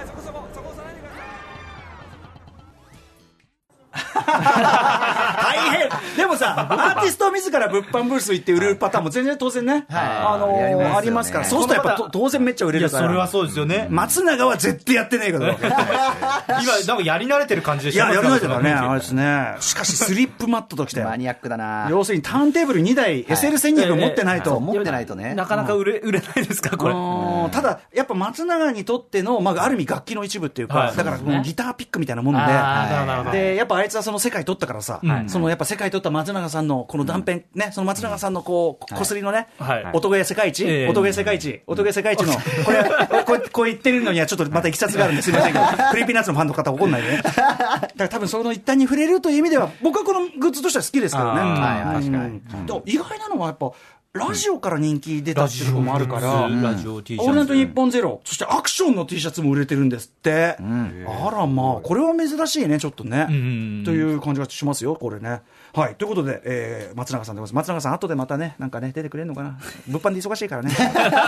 大変でもさ、アーティスト自ら物販ブース行って売るパターンも全然当然ね、あのありますから、そうするとやっぱと当然めっちゃ売れるから。それはそうですよね。松永は絶対やってねえけど。[laughs] 今、なんかやり慣れてる感じでいや、したやらないとだね。あれあですね。しかし、スリップマットときて。マニアックだな要するにターンテーブル2台、SL1200 持ってないと。持ってないとね。なかなか売れ、売れないですか、これ。うんただ、やっぱ松永にとっての、まあ、ある意味楽器の一部っていうか、はいだからもうギターピックみたいなもんで、あーなるほどなるほどで、やっぱあいつはその世界取ったからさ、そのやっぱ世界取った松永さんのこの断片、ね、その松永さんのこう、こすりのね、はい。音ゲー世界一、ええ。音ゲー世界一、音ゲー世界一の、これ、こ [laughs] うこう言ってるのにはちょっとまたいきさつがあるんですいませんけど、[laughs] クリーピーナッツのファンの方怒んないでね。[laughs] だから多分その一端に触れるという意味では、僕はこのグッズとしては好きですけどね。はいはい確かに。意外なのはやっぱ、ラジオから人気出たっていうところもあるから、ラジオ T シャツ。オールナイトニッポンゼロ、そしてアクションの T シャツも売れてるんですって。あらまあ、これは珍しいね、ちょっとね。んという感じがしますよ、これね。はい。ということで、えー、松永さんでございます。松永さん、後でまたね、なんかね、出てくれるのかな？物販で忙しいからね。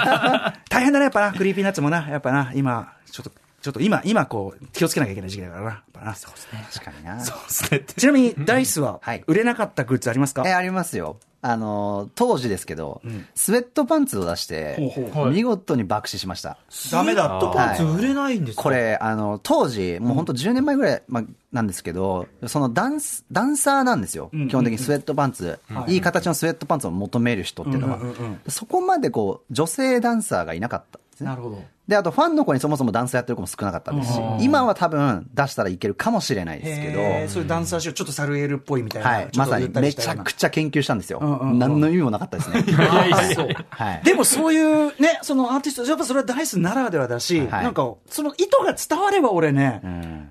[laughs] 大変だね、やっぱな。 Creepy Nuts もな、やっぱな、今、ちょっと、ちょっと今、今こう、気をつけなきゃいけない時期だからな。やっぱな。そうですね。確かにな。ちなみに、 Da-iCE ははい、売れなかったグッズありますか、え、ありますよ。あの、当時ですけど、スウェットパンツを出して見事に爆死しました。ダメだと。はい売れないんですか？これ、あの、当時、もう本当10年前ぐらい、まあ、なんですけど、そのダンス、ダンサーなんですよ。基本的にスウェットパンツ、いい形のスウェットパンツを求める人っていうのは。そこまでこう、女性ダンサーがいなかったんですね。なるほど。で、あとファンの子にそもそもダンスやってる子も少なかったですし、今は多分出したらいけるかもしれないですけど、そういうダンサー集、ちょっとサルエルっぽいみたいな。はい、まさにめちゃくちゃ研究したんですよ。何の意味もなかったですね。[laughs] でもそういうね、そのアーティスト、やっぱそれはダイスならではだし、はい。なんか、その意図が伝われば俺ね、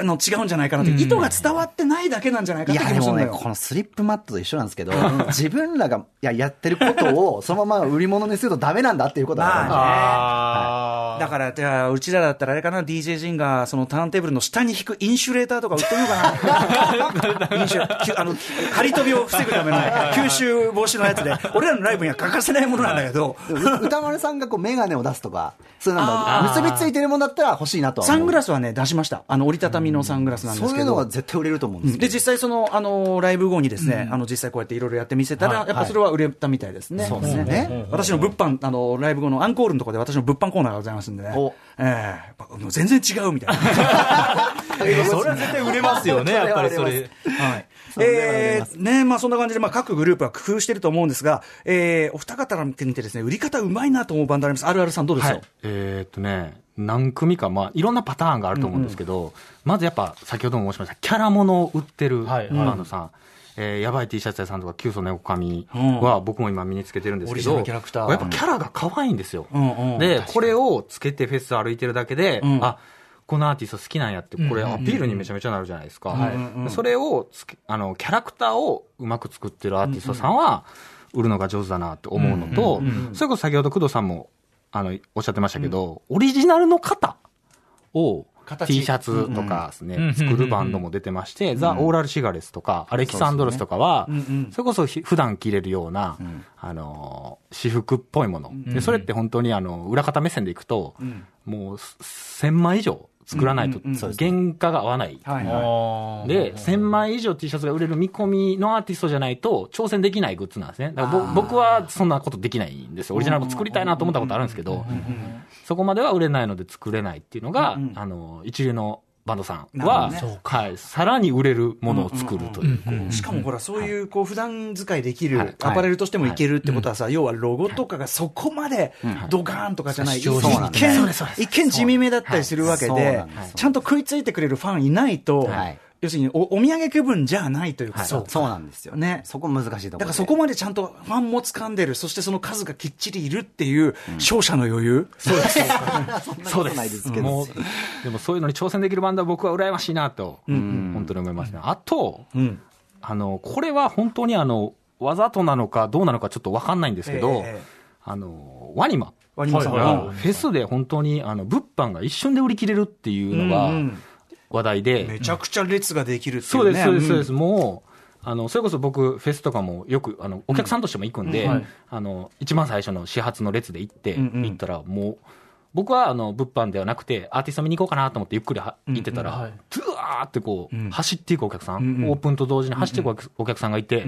あの違うんじゃないかなって、意図が伝わってないだけなんじゃないかっていや、でもね、気もするのよ。このスリップマットと一緒なんですけど、自分らがいややってることをそのまま売り物にするとダメなんだっていうことまあね。だから、じゃあ、うちらだったらあれかな、DJ ジンが、そのターンテーブルの下に引くインシュレーターとか売ってみようかな。[laughs] インシュあの、張り飛びを防ぐための吸収防止のやつで、俺らのライブには欠かせないものなんだけど、う歌丸さんがこうメガネを出すとか、そういうなんだ、結びついてるものだったら欲しいなと。サングラスはね、出しました。あの、折りたたみのサングラスなんですけどそういうのが。絶対売れると思うんですけで、ど。実際その、あの、ライブ後にですね、あの、実際こうやっていろいろやってみせたら、やっぱそれは売れたみたいですね。そうですね。私の物販、あの、ライブ後のアンコールのところで私の物販コーナーがございますんでねお。ええやっぱもう全然違うみたいな。[laughs] それは絶対売れますよね、[laughs] やっぱりそれ。はい。えー、ね、まあそんな感じで、まあ各グループは工夫してると思うんですが、えー、お二方から見てですね、売り方うまいなと思うバンドあります？あるあるさんどうですよ、えーっとね、何組か、まあ、いろんなパターンがあると思うんですけど、まずやっぱ、先ほども申しました、キャラものを売ってるバはい。ンドさん。えーやばい T シャツ屋さんとか、キュウソネオカミは僕も今身につけてるんですけど、オリジナルキャラクター。やっぱキャラが可愛いんですよ。うんうん。で、これをつけてフェス歩いてるだけで、ん。あ、このアーティスト好きなんやって、これアピールにめちゃめちゃなるじゃないですか。それをつけ、あの、キャラクターをうまく作ってるアーティストさんは、売るのが上手だなって思うのと、それこそ先ほど工藤さんも、あの、おっしゃってましたけど、オリジナルの型を、形。T シャツとかですね、作るバンドも出てまして、ザ・オーラル・シガレスとか、アレキサンドロスとかは、それこそひ普段着れるような、あのー、私服っぽいもの。で、それって本当にあの、裏方目線でいくと、もう、1000枚以上作らないと、原価が合わない。はいはい。で、1000枚以上 T シャツが売れる見込みのアーティストじゃないと、挑戦できないグッズなんですね。だからぼ僕はそんなことできないんですよ。オリジナルも作りたいなと思ったことあるんですけど、そこまでは売れないので作れないっていうのが、あの、一流のバンドさんは、はい、さらに売れるものを作るという。こうしかもほら、そういう、こう、普段使いできはい。る、アパレルとしてもいけるってことはさ、要はロゴとかがそこまでドカーンとかじゃない、一そうなんです。見、一見地味めだったりするわけでちゃんと食いついてくれるファンいないとはい、要するにおお土産気分じゃないというかさ、そうなんですよ。ね。そこ難しいところで。だからそこまでちゃんとファンも掴んでる、そしてその数がきっちりいるっていう、勝者の余裕。そうです。[laughs] そうです。ないですでもそういうのに挑戦できるバンドは僕は羨ましいなと、本当に思いますね。あと、ん。あの、これは本当にあの、わざとなのかどうなのかちょっとわかんないんですけど、ええあの、ワニマワニマさんが。はフェスで本当にあの、物販が一瞬で売り切れるっていうのがうんうん話題で、めちゃくちゃ列ができるっていね。そううです、そうです、そうです。ん。もう、あの、それこそ僕、フェスとかもよく、あの、お客さんとしても行くんで、あの、一番最初の始発の列で行って、んうん。行ったら、もう、僕は、あの、物販ではなくて、アーティスト見に行こうかなと思ってゆっくりは行ってたら、ずわーってこう、走っていくお客さん、オープンと同時に走っていくお客さんがいて、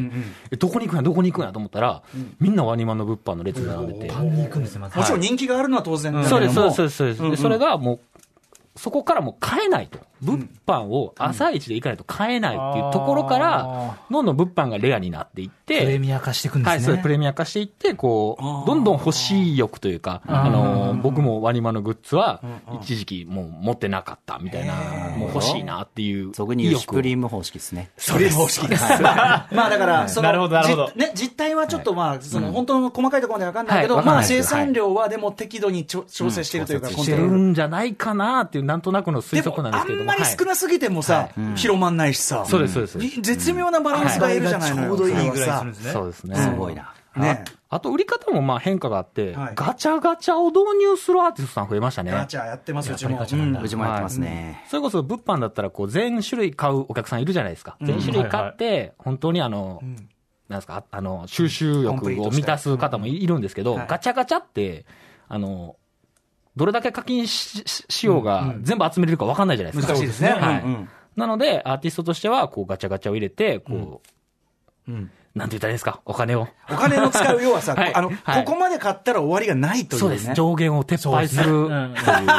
えどこに行くんや、どこに行くんやと思ったら、みんなワニマンの物販の列に並んでて、もちろん人気があるのは当然だけそうです、そうです、そうです。でそれがもう、そこからもう買えないと。物販を朝一で行かないと買えないっていうところから、どんどん物販がレアになっていって、プレミア化していくんですね。はい、そうプレミア化していって、こう、どんどん欲しい欲というか、あの、僕もワニマのグッズは、一時期もう持ってなかったみたいな、もう欲しいなっていう。俗に言うシュプリーム方式ですね。それ方式です。[laughs] まあだから、その、なるほどなるほど。じね、実態はちょっとまあ、その、本当の細かいところまでわかんないけど、まあ生産量はでも適度に調整しているというか、してるんじゃないかなっていう、なんとなくの推測なんですけどあんまり少なすぎてもさ、広まんないしさ。そうです、そうです。絶妙なバランスがいるじゃないのよ。ちょうどいいぐらいするんですね。そうですね。すごいな。ねあと売り方もまあ変化があって、はいガチャガチャを導入するアーティストさん増えましたね。ガチャやってますよ、うちも。うちもやってますね。それこそ物販だったらこう全種類買うお客さんいるじゃないですか。全種類買って、本当にあの、なんですか、あの、収集欲を満たす方もいるんですけど、はいガチャガチャって、あの、どれだけ課金しししようが全部集めれるか分かんないじゃないですか。難しいですね。はい。なので、アーティストとしては、こう、ガチャガチャを入れて、こう、うんなんて言ったらいいですか、お金を。お金の使う要はさ、[laughs] はい。あの、はい。ここまで買ったら終わりがないというね。そうです。上限を撤廃するという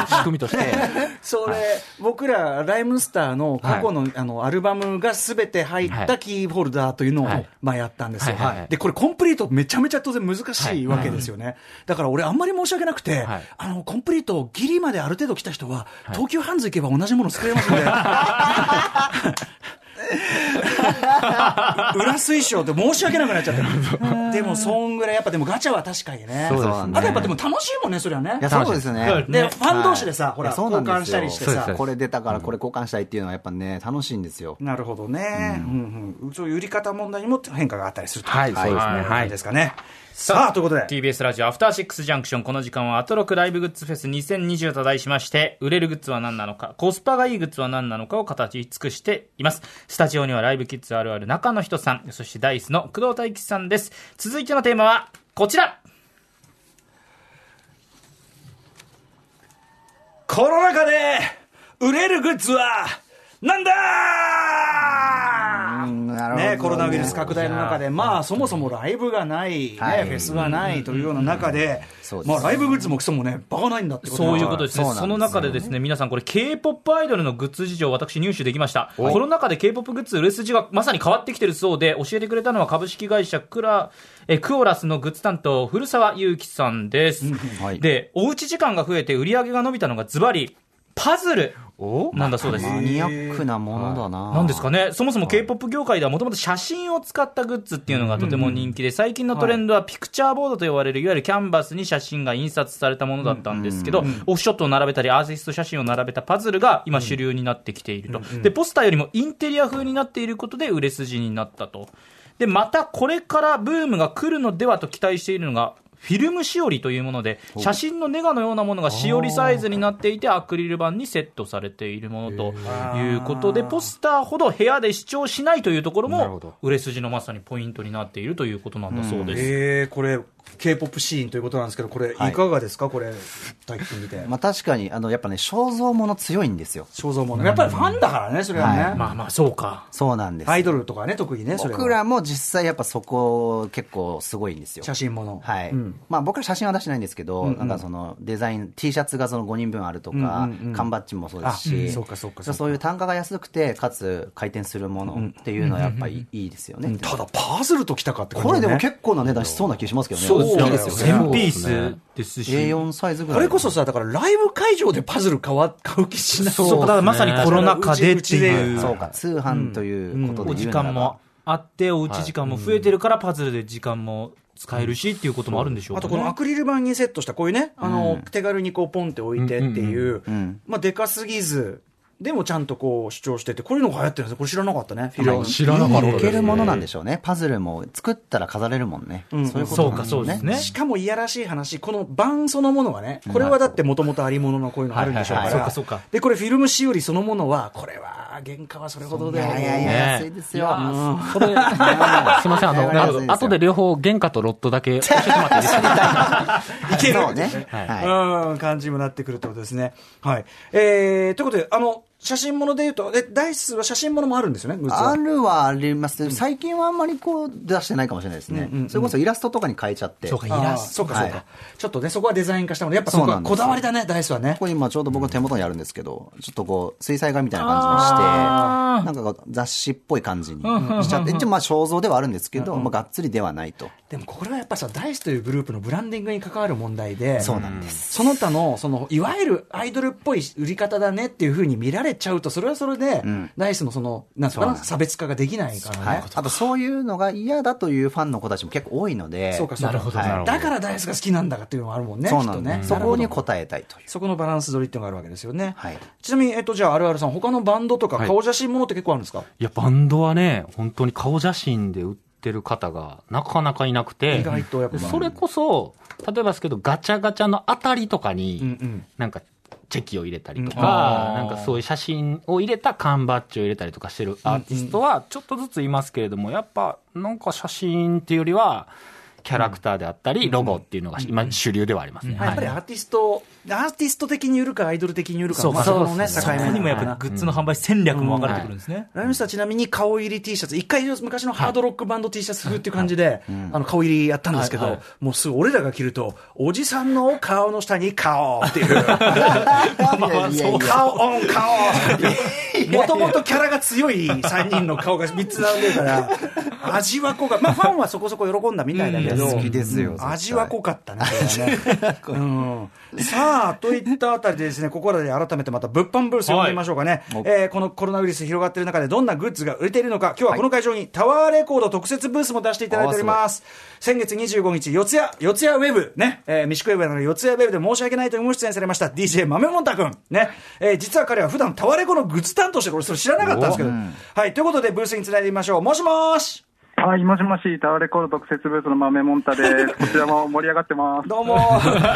仕組みとして。[laughs] それ、僕ら、ライムスターの過去の,、あのアルバムがすべて入ったキーホルダーというのを、はい。まあ、やったんですよ、はい。はい。で、これコンプリートめちゃめちゃ当然難しいわけですよね。だから俺あんまり申し訳なくて、はい。あの、コンプリートギリまである程度来た人は、東急ハンズ行けば同じもの作れますんで。[laughs] [laughs] 裏推奨って申し訳なくなっちゃって。でも、そんぐらい、やっぱでもガチャは確かにね。そうですね。あとやっぱでも楽しいもんね、それはね。い。や、そうですね。で、ファン同士でさ、ほら、交換したりしてさ。これ出たからこれ交換したいっていうのはやっぱね、楽しいんですよ。なるほどね、うん。うんそういう売り方問題にも変化があったりすると。はい。そうですね。はい。はいですかね。さあ、ということで、TBS ラジオアフターシックスジャンクションこの時間はアトロクライブグッズフェス2020と題しまして売れるグッズは何なのかコスパがいいグッズは何なのかを形尽くしています。スタジオにはライブキッズあるある中の人さんそしてダイスの工藤大吉さんです続いてのテーマはこちら。コロナ禍で売れるグッズはなんだうんなるほどね、コロナウイルス拡大の中で、まあ、そもそもライブがない、ねはい。フェスがないというような中で、そうです。まあ、ライブグッズもクソもね、バカないんだってことそういうことですね。その中でですね、皆さんこれ K-POP アイドルのグッズ事情を私入手できました。コロナ禍で K-POP グッズ売れ筋がまさに変わってきてるそうで、教えてくれたのは株式会社クラ、え、クオラスのグッズ担当、古澤祐樹さんです。はい。で、おうち時間が増えて売り上げが伸びたのがズバリ、パズルなんだそうです。マニアックなものだな。なんですかね、そもそも K-POP 業界ではもともと写真を使ったグッズっていうのがとても人気で、最近のトレンドはピクチャーボードと呼ばれる、いわゆるキャンバスに写真が印刷されたものだったんですけど、オフショットを並べたり、アーティスト写真を並べたパズルが今主流になってきていると。で、ポスターよりもインテリア風になっていることで売れ筋になったと。で、またこれからブームが来るのではと期待しているのが、フィルムしおりというもので、写真のネガのようなものがしおりサイズになっていて、アクリル板にセットされているものということで、ポスターほど部屋で視聴しないというところも、売れ筋のまさにポイントになっているということなんだそうです。えー、これ、K-POP シーンということなんですけど、これ、いはいかがですか、これ、大輝君見て。まあ確かに、あの、やっぱね、肖像もの強いんですよ。肖像もの。やっぱりファンだからね、それはね。はいまあまあ、そうか。そうなんです。アイドルとかね、特にね、それは僕らも実際やっぱそこ結構すごいんですよ。写真もの。はい。うんまあ僕ら写真は出してないんですけど、なんかそのデザイン、T シャツがその5人分あるとか、うんうんうん缶バッジもそうですし、あうんそうかそうかそうかそういう単価が安くて、かつ回転するものっていうのはやっぱりいいですよね。ただ、パズルときたかって感じこれでも結構な値段しそうな気しますけどね。そうですよね。1000ピースですし。A4 サイズぐらい。これこそさ、だからライブ会場でパズル買わ買う気しない。そう、だからまさにコロナ禍でっていう。そうか、通販ということお時で言うならば、間もあって、おうち時間も増えてるから、パズルで時間も使えるしっていうこともあるん。でしょうねとこのアクリル板にセットしたこういうね、あの、手軽にこうポンって置いてっていう、ん。まあでかすぎず、でもちゃんとこう主張してて、こういうのが流行ってるんですよ。これ知らなかったね。フィルム知らなかったいけるものなんでしょうね。パズルも作ったら飾れるもんね。んそういうことそうか、なんですよそうですね。しかもいやらしい話、この板そのものがね、これはだってもともとありもののこういうのあるんでしょうかはいはいら。そうかそうかで、これフィルムしおりそのものは、これは原価はそれほどではいやいやいや、ね安いですよ。それ、[laughs] すみません、あの、なるほど後で両方原価とロットだけ教えてもらっていいですか？いけるそうね。はいはうん、感じもなってくるってことですね。はい。えー、ということで、あの、写真物で言うと、え、ダイスは写真物もあるんですよね、グッズはあるはありますけど、最近はあんまりこう出してないかもしれないですね。それこそイラストとかに変えちゃって。そうか、イラスト。そうか、そうか、はいちょっとね、そこはデザイン化したので、やっぱそこはこだわりだね、ダイスはね。こ今ちょうど僕の手元にあるんですけど、ちょっとこう、水彩画みたいな感じにして、なんか雑誌っぽい感じにしちゃって、一応まあ肖像ではあるんですけど、まあがっつりではないと。でもこれはやっぱさ、ダイスというグループのブランディングに関わる問題で、そうなんです。その他の、その、いわゆるアイドルっぽい売り方だねっていうふうに見られちゃうと、それはそれで、ダイスのその、なんつうかな、差別化ができないからね。はい。あとそういうのが嫌だというファンの子たちも結構多いので、そうか、そうか。だからダイスが好きなんだかっていうのもあるもんね、そうなんね。そこに応えたいという。そこのバランス取りっていうのがあるわけですよね。はいちなみに、えっと、じゃあ、あるあるさん、他のバンドとかはい顔写真ものって結構あるんですか、いや、バンドはね、本当に顔写真で売っってる方がなかなかいなくて、意外とやっぱそれこそ、例えばですけど、ガチャガチャのあたりとかに、なんか、チェキを入れたりとうんか、なんかそういう写真を入れた缶バッジを入れたりとかしてるアーティストは、ちょっとずついますけれども、やっぱ、なんか写真っていうよりは、キャラクターであったり、ロゴっていうのが今主流ではありますね。はいやっぱりアーティスト、アーティスト的に売るかアイドル的に売るかそう。かまあそこのね、そ境目。こにもやっぱりグッズの販売戦略も分かれてくるんですね。ライムスターちなみに顔入り T シャツ、一回昔のハードロックバンド T シャツ風っていう感じで、あの顔入りやったんですけど、はいはい。もうすぐ俺らが着ると、おじさんの顔の下に顔っていう。[laughs] 顔オン顔もともとキャラが強い3人の顔が3つ並んでるから、[laughs] 味は濃かった。まあファンはそこそこ喜んだみたいだけど、好きですよ。味は濃かったね、ね。[laughs] うん。さあ、といったあたりでですね、ここらで改めてまた物販ブースを読んでみましょうかね。えーこのコロナウイルス広がっている中でどんなグッズが売れているのか、今日はこの会場にタワーレコード特設ブースも出していただいております。先月25日、四谷、四谷ウェブ、ね、えー、三宿ウェブの四谷ウェブで申し訳ないとご出演されました DJ 豆もんたくん。ね、えー実は彼は普段タワレコのグッズ担当してる、俺それ知らなかったんですけど。はい、ということでブースにつないでみましょう。もしもーしはい、もしもし、タワーレコード特設ブースの豆もんたです。[laughs] こちらも盛り上がってます。どうも、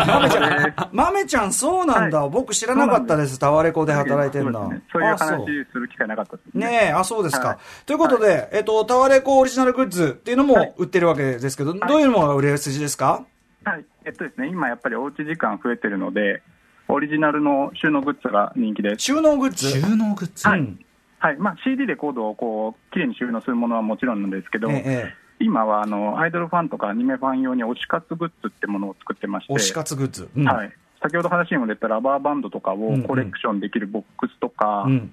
豆ちゃん、豆ちゃん、そうなんだ、僕知らなかったです、タワレコで働いてんだ。そうです。ねそういうあ話する機会なかったですね。ねえ、あ、そうですか。はい。ということで、えっと、タワレコオリジナルグッズっていうのも売ってるわけですけど、どういうものが売れ筋ですか？はい。えっとですね、今やっぱりおうち時間増えてるので、オリジナルの収納グッズが人気です。収納グッズ？収納グッズ。うんはい。まあ CD レコードをこう、綺麗に収納するものはもちろんなんですけど、ええ、今はあの、アイドルファンとかアニメファン用に推し活グッズってものを作ってまして、推し活グッズ。うんはい。先ほど話にも出たラバーバンドとかうんうんをコレクションできるボックスとか、うん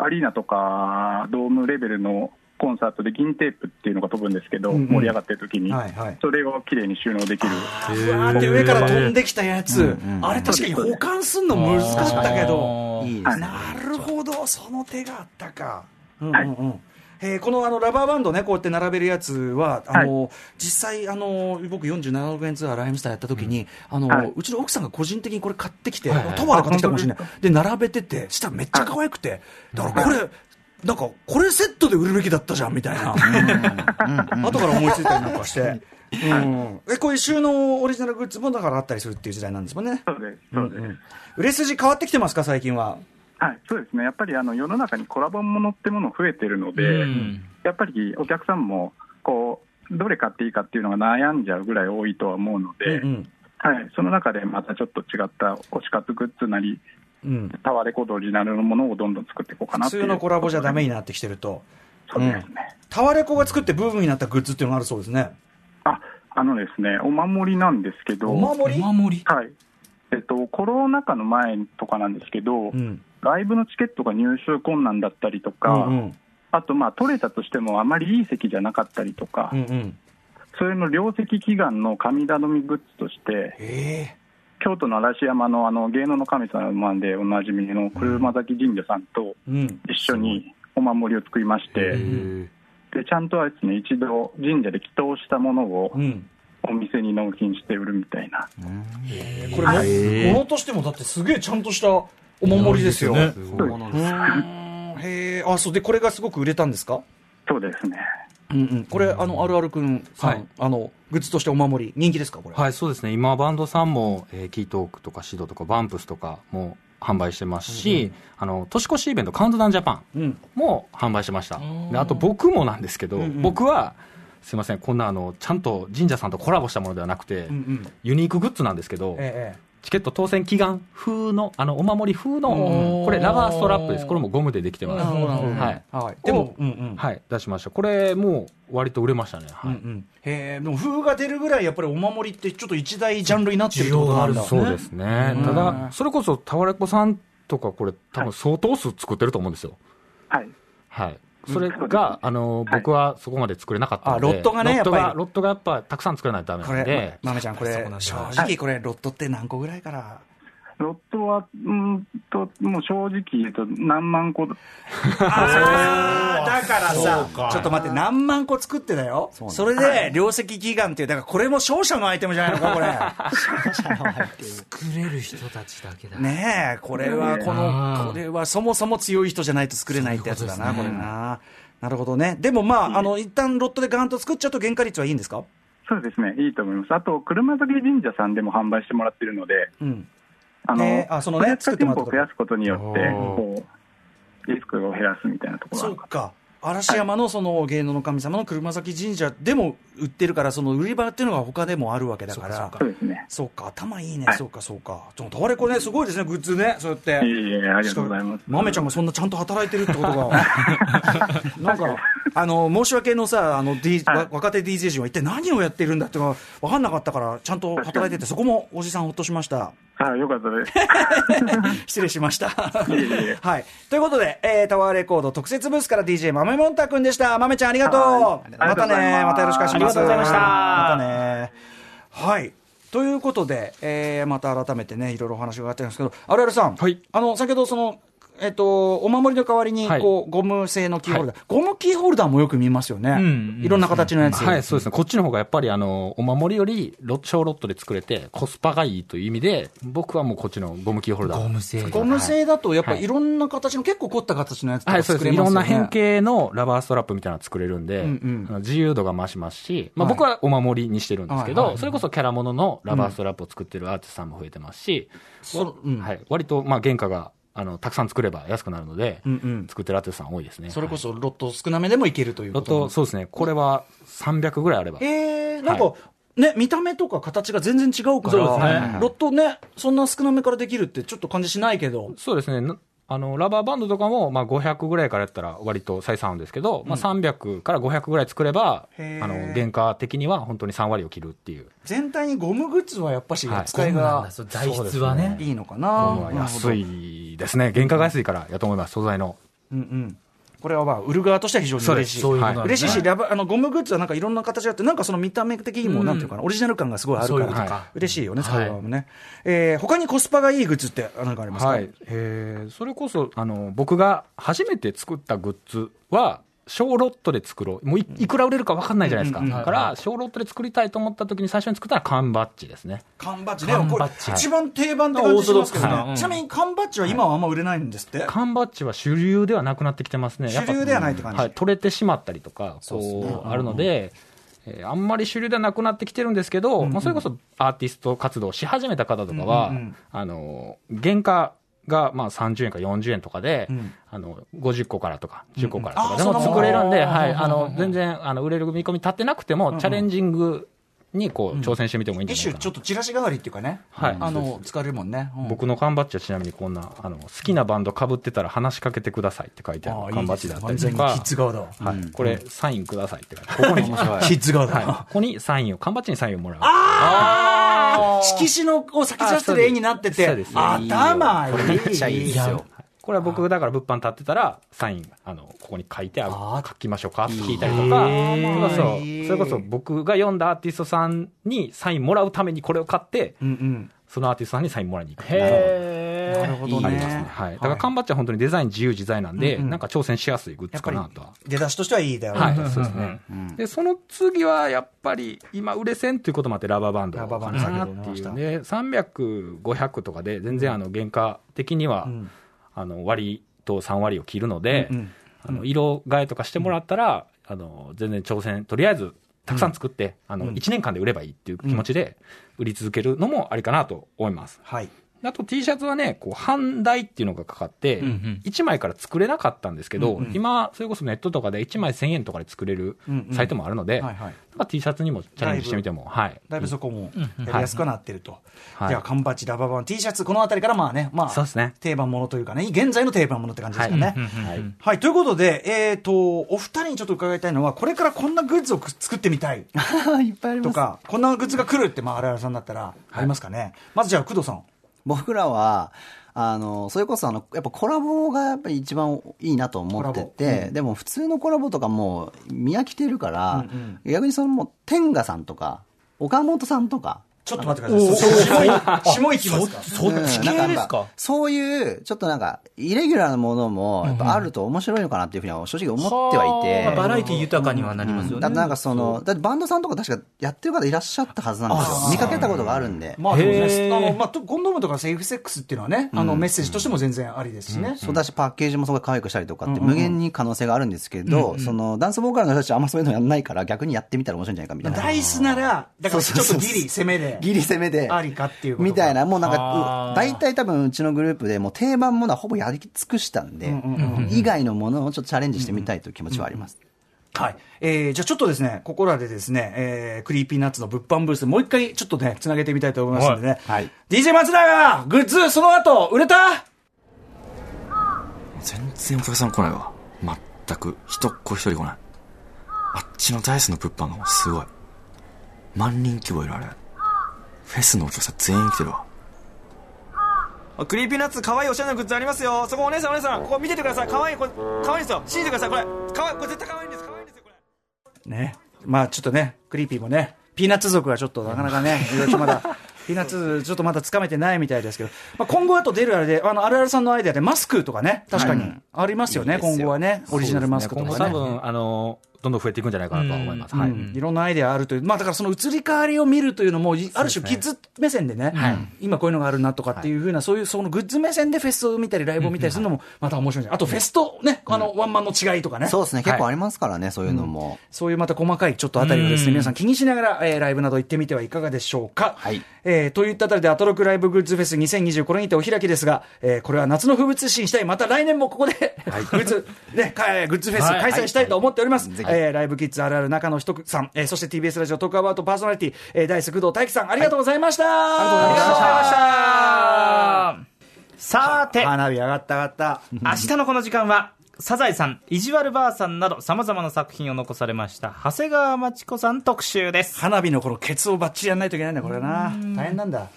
アリーナとかドームレベルのコンサートで銀テープっていうのが飛ぶんですけど、うんうん。盛り上がってる時に、はいはい。それをきれいに収納できる。うわーって上から飛んできたやつ、あれ確かに保管すんの難かったけど、いいね。なるほど、その手があったか。うんうんはい。うんえーこのあのラバーバンドね、こうやって並べるやつは、あの実際、あの僕、47億円ツアーライムスターやった時に、あのはい。うちの奥さんが個人的にこれ買ってきて、タワーで買ってきたかもしれない、で並べてて、したらめっちゃ可愛くて、だからこれ、なんか、これセットで売るべきだったじゃんみたいな、後から思いついたりなんかして。うん、えこういう収納オリジナルグッズもだからあったりするっていう時代なんですもんね。そうです、そうです。売れ筋変わってきてますか、最近は？はい、そうですね。やっぱりあの世の中にコラボものってもの増えてるので、うんやっぱりお客さんも、こう、どれ買っていいかっていうのが悩んじゃうぐらい多いとは思うので、うんはい、その中でまたちょっと違った推し活グッズなり、うん、タワーレコードオリジナルのものをどんどん作っていこうかな普っていう通のコラボじゃダメになってきてると。そうですね。タワレコが作ってブームになったグッズっていうのがあるそうですね。あ、あのですね、お守りなんですけど、お守り？お守り？はい。えっと、コロナ禍の前とかなんですけど、うん。ライブのチケットが入手困難だったりとか、うんうん。あと、まあ、取れたとしてもあまりいい席じゃなかったりとか、うんうん。それの両席祈願の神頼みグッズとして、え京都の嵐山のあの芸能の神様でおなじみの車崎神社さんと。一緒にお守りを作りまして、でちゃんとはですね一度神社で祈祷したものをうん。お店に納品して売るみたいな、これも、ものとしてもだってすげえちゃんとしたお守りですよ。へえ、あ、そう。で、これがすごく売れたんですか？そうですね。うんうん。これ、あの、あるあるくんさん、はいあの、グッズとしてお守り、人気ですか、これ。はい、そうですね。今、バンドさんも、えーキートークとかシドとかバンプスとかも販売してますし、あの、年越しイベント、カウントダウンジャパンうん。も販売してました。であと僕もなんですけど、うんうん僕は、すいません、こんなあの、ちゃんと神社さんとコラボしたものではなくて、うんうん。ユニークグッズなんですけど、ええ。チケット当選祈願風の、あの、お守り風の、うんこれラバーストラップです。これもゴムでできてます。はい。はい。でもを、うんうん。はい、出しました。これもう割と売れましたね。はい。うんうん。へえ、でも風が出るぐらい、やっぱりお守りってちょっと一大ジャンルになってるってことなんだ。そうですね。うんただ、それこそタワレコさんとかこれ多分相当数作ってると思うんですよ。はい。はい。それが、あの、はい僕はそこまで作れなかったので。あロットがねロットが、やっぱりロットがやっぱたくさん作らないとダメこれなんで、、まめちゃん、これ正は直いこれ、ロットって何個ぐらいから。ロットは、うんと、もう正直言うと何万個、ああ、だからさちょっと待って、何万個作ってだよ。それで、両席祈願っていう、だからこれも勝者のアイテムじゃないのか、これ。作れる人たちだけだ。ねえ、これは、こあの、ーこれはそもそも強い人じゃないと作れないってやつだな、ういうこねれな。なるほどね。でもまあ、あの、一旦ロットでガーンと作っちゃうと原価率はいいんですか？そうですね、いいと思います。あと、車崎神社さんでも販売してもらってるので、うん。あの、ねあそのね取扱店舗を増やすことによって、こう、リスクを減らすみたいなところがあるかそうか。嵐山のその芸能の神様の車崎神社でも売ってるから、その売り場っていうのが他でもあるわけだから。そうですね。そうか、頭いいね、はいそうか、そうか。ちょっとタワレコね、すごいですね、グッズね、そうやって。いえいえ、ありがとうございます。豆ちゃんがそんなちゃんと働いてるってことが、[laughs] なんか、あの、申し訳のさ、あの、D はいわ若手 DJ 陣は一体何をやってるんだっていうのが分かんなかったから、ちゃんと働いてて、そこもおじさんほっとしました。あよかったです。[laughs] 失礼しました。はい。ということで、えー、タワーレコード特設ブースから DJ 豆もんたくんでした。豆ちゃんありがとう。はいまたね。またよろしくお願いします。ありがとうございましたまたね。はい。ということで、えー、また改めてね、いろいろお話が伺ってるんですけど、あるあるさん。はいあの、先ほどその、えっと、お守りの代わりに、はい。こう、ゴム製のキーホルダー、ゴムキーホルダーもよく見ますよね。んいろんな形のやつ。はい、そうですね。こっちの方がやっぱりあの、お守りよりロッ小ロットで作れてコスパがいいという意味で、僕はもうこっちのゴムキーホルダー。ゴム製ゴム製だと、やっぱはい。いろんな形の、結構凝った形のやつとかはい、そうです。い作れますよね。ろんな変形のラバーストラップみたいなの作れるんで、うんうん。あの自由度が増しますし、まあ、はい僕はお守りにしてるんですけど、それこそキャラもののラバーストラップを作ってるアーティストさんも増えてますし、そうん。はい、割とまあ原価があのたくさん作れば安くなるので、うんうん作ってるアーティストさん多いですね。それこそロット少なめでもいけるというロット、そうですね。これは300ぐらいあれば。えー、なんか、はね、見た目とか形が全然違うから、ねロットね、そんな少なめからできるってちょっと感じしないけど、そうですね。なあの、ラバーバンドとかも、まあ、500ぐらいからやったら割と採算あるんですけど、まあ、300から500ぐらい作れば、あの、原価的には本当に3割を切るっていう。全体にゴムグッズはやっぱしはいがそう材質はね。いいのかな。ゴムは安いですね。原価が安いからやと思います、素材の。うんうん。これはまあ、売る側としては非常に嬉しい。そういう嬉しいし、ラバあのゴムグッズはなんかいろんな形があって、なんかその見た目的にも、うんなんていうかな、オリジナル感がすごいあるから、そうい嬉しいよね、はい使う側もね。えー他にコスパがいいグッズって何かありますか？はい。えーそれこそ、あの、僕が初めて作ったグッズは、小ロットで作ろう。もういいくら売れるか分かんないじゃないですか。だから、小ロットで作りたいと思った時に最初に作ったのは缶バッジですね。缶バッジね、缶これ一番定番って感じしますけどね。ちなみに缶バッジは今はあんま売れないんですって？缶バッジは主流ではなくなってきてますね。やっぱ主流ではないって感じはい。取れてしまったりとか、そうあるので、えーあんまり主流ではなくなってきてるんですけど、まあ、それこそアーティスト活動し始めた方とかは、うんうんうんあの、原価がまあ30円か40円とかで、うん。あの、50個からとか10個からとかでも作れるんで、はい。あの、全然、あの、売れる見込み立ってなくても、ん。チャレンジングにこう、挑戦してみてもいいんじゃないかな。一種ちょっとチラシ代わりっていうかね。はい。あの、使えるもんね。うん。僕の缶バッジはちなみにこんな、あの、好きなバンド被ってたら話しかけてくださいって書いてあある缶バッジだったりと完全にキかッ、ズ側だ。はい、これ、サインくださいって書いて。ここに、キッズ側だ。はい、ここにサインを、缶バッジにサインをもらう。ああ色紙のこう咲き出してる絵になってて。頭いい。これめっちゃいいですよ。これは僕、だから物販立ってたら、サイン、あの、ここに書いてあ書きましょうか？って聞いたりとか、それこそそれこそ僕が読んだアーティストさんにサインもらうためにこれを買って、うんうん。そのアーティストさんにサインもらいに行く。へなるほど。ね。ありますね。はい。だから缶バッジは本当にデザイン自由自在なんで、うんうん。なんか挑戦しやすいグッズかなとは。出だしとしてはいいだろうはい、とそうですね。で、その次はやっぱり、今売れ線ということもあって、ラバーバンドかラバーバンド先ほなどっていう言いました。ね、300、500とかで、全然あの、原価的には、んあの、割と3割を切るので、うんうんあの、色替えとかしてもらったら、あの、全然挑戦、とりあえず、たくさん作って、あの、1年間で売ればいいっていう気持ちで、売り続けるのもありかなと思います。はい。あと T シャツはね、こう、半代っていうのがかかって、んうん1枚から作れなかったんですけど、うんうん今、それこそネットとかで1枚1000円とかで作れるサイトもあるので、T シャツにもチャレンジしてみても、はい。だいぶそこもやりやすくなってると。はいじゃあ、缶バッジ、ラバーバン、T シャツ、このあたりからまあね、まあそうで、すね。定番ものというかね、現在の定番ものって感じですかね。はい。はい、ということで、えっ、と、お二人にちょっと伺いたいのは、これからこんなグッズをく作ってみたい [laughs] いっぱいあります。とか、こんなグッズが来るって、まあ、荒々さんだったら、ありますかね。まずじゃあ、工藤さん。僕らは、あの、それこそあの、やっぱコラボがやっぱり一番いいなと思ってて、うん。でも普通のコラボとかもう見飽きてるから、うん逆にそのもう、天賀さんとか、岡本さんとか、ちょっと待ってください。下い、下いきますか？そっち系なんですか？そういう、ちょっとなんか、イレギュラーなものも、やっぱあると面白いのかなっていうふうには正直思ってはいて。まあバラエティ豊かにはなりますよね。だってなんかその、だってバンドさんとか確かやってる方いらっしゃったはずなんですよ。見かけたことがあるんで。まあでもへね、ーあの、まあ、とコンドームとかセーフセックスっていうのはね、あの、メッセージとしても全然ありですしね。そうだし、パッケージもすごい可愛くしたりとかって、無限に可能性があるんですけど、その、ダンスボーカルの人たちはあんまそういうのやんないから、逆にやってみたら面白いんじゃないかみたいな。 Da-iCE なら、だからちょっとギリ攻めで。ギリ攻めで。ありかっていうみたいな、もうなんあか大体多分うちのグループでもう定番ものはほぼやり尽くしたんで、以外のものをちょっとチャレンジしてみたいという気持ちはあります。はい。えー、じゃあちょっとですね、ここらでですね、えー、 Creepy Nuts の物販ブース、もう一回ちょっとね、つなげてみたいと思いますのでね。はい。DJ 松永グッズ、その後、売れた？全然お客さん来ないわ。全く。人っ子一人来ない。あっちの Da-iCE の物販がすごい。万人規模いるあれ。フェスのお客さん全員来てるわ。あ Creepy Nuts 可愛いおしゃれなグッズありますよ。そこお姉さんお姉さんここ見ててください。可愛いこれ可愛いですよ。信じてくださいこれ。可愛いこれ絶対可愛いんです。可愛いんですよこれ。ね。まあちょっとね、クリーピーもね、ピーナッツ族はちょっとなかなかね、[laughs] いろいろとまだ、ピーナッツちょっとまだつかめてないみたいですけど、まあ、今後あと出るあれで、あの、あるあるさんのアイデアでマスクとかね、確かにありますよね、いい今後はね、オリジナルマスクと今後かね。多分、あの、どんどん増えていくんじゃないかなとは思います。はい。うん。いろんなアイデアあるという、まあだからその移り変わりを見るというのも、いある種キッズ目線でね、今こういうのがあるなとかっていうふうな、そういうそのグッズ目線でフェスを見たり、ライブを見たりするのもまた面白いあとフェスとね、あの、ワンマンの違いとかね。そうですね、結構ありますからね、そういうのも。そういうまた細かいちょっとあたりをですね、皆さん気にしながら、えーライブなど行ってみてはいかがでしょうか。はいえーといったあたりで、アトロクライブグッズフェス2020、これにてお開きですが、えーこれは夏の風物詩にしたい、また来年もここで、グッズ、ね、グッズフェス開催したいと思っております。えーライブキッズあるある中野人さん、えーそして TBS ラジオトークアバウトパーソナリティ、えー、ダイス工藤大樹さん、ありがとうございました。ありがとうございました。さて、花火上がった上がった。明日のこの時間は、サザエさん、意地悪ばあさんなど様々な作品を残されました、長谷川町子さん特集です。花火のこのケツをバッチリやんないといけないんだ、これな。大変なんだ。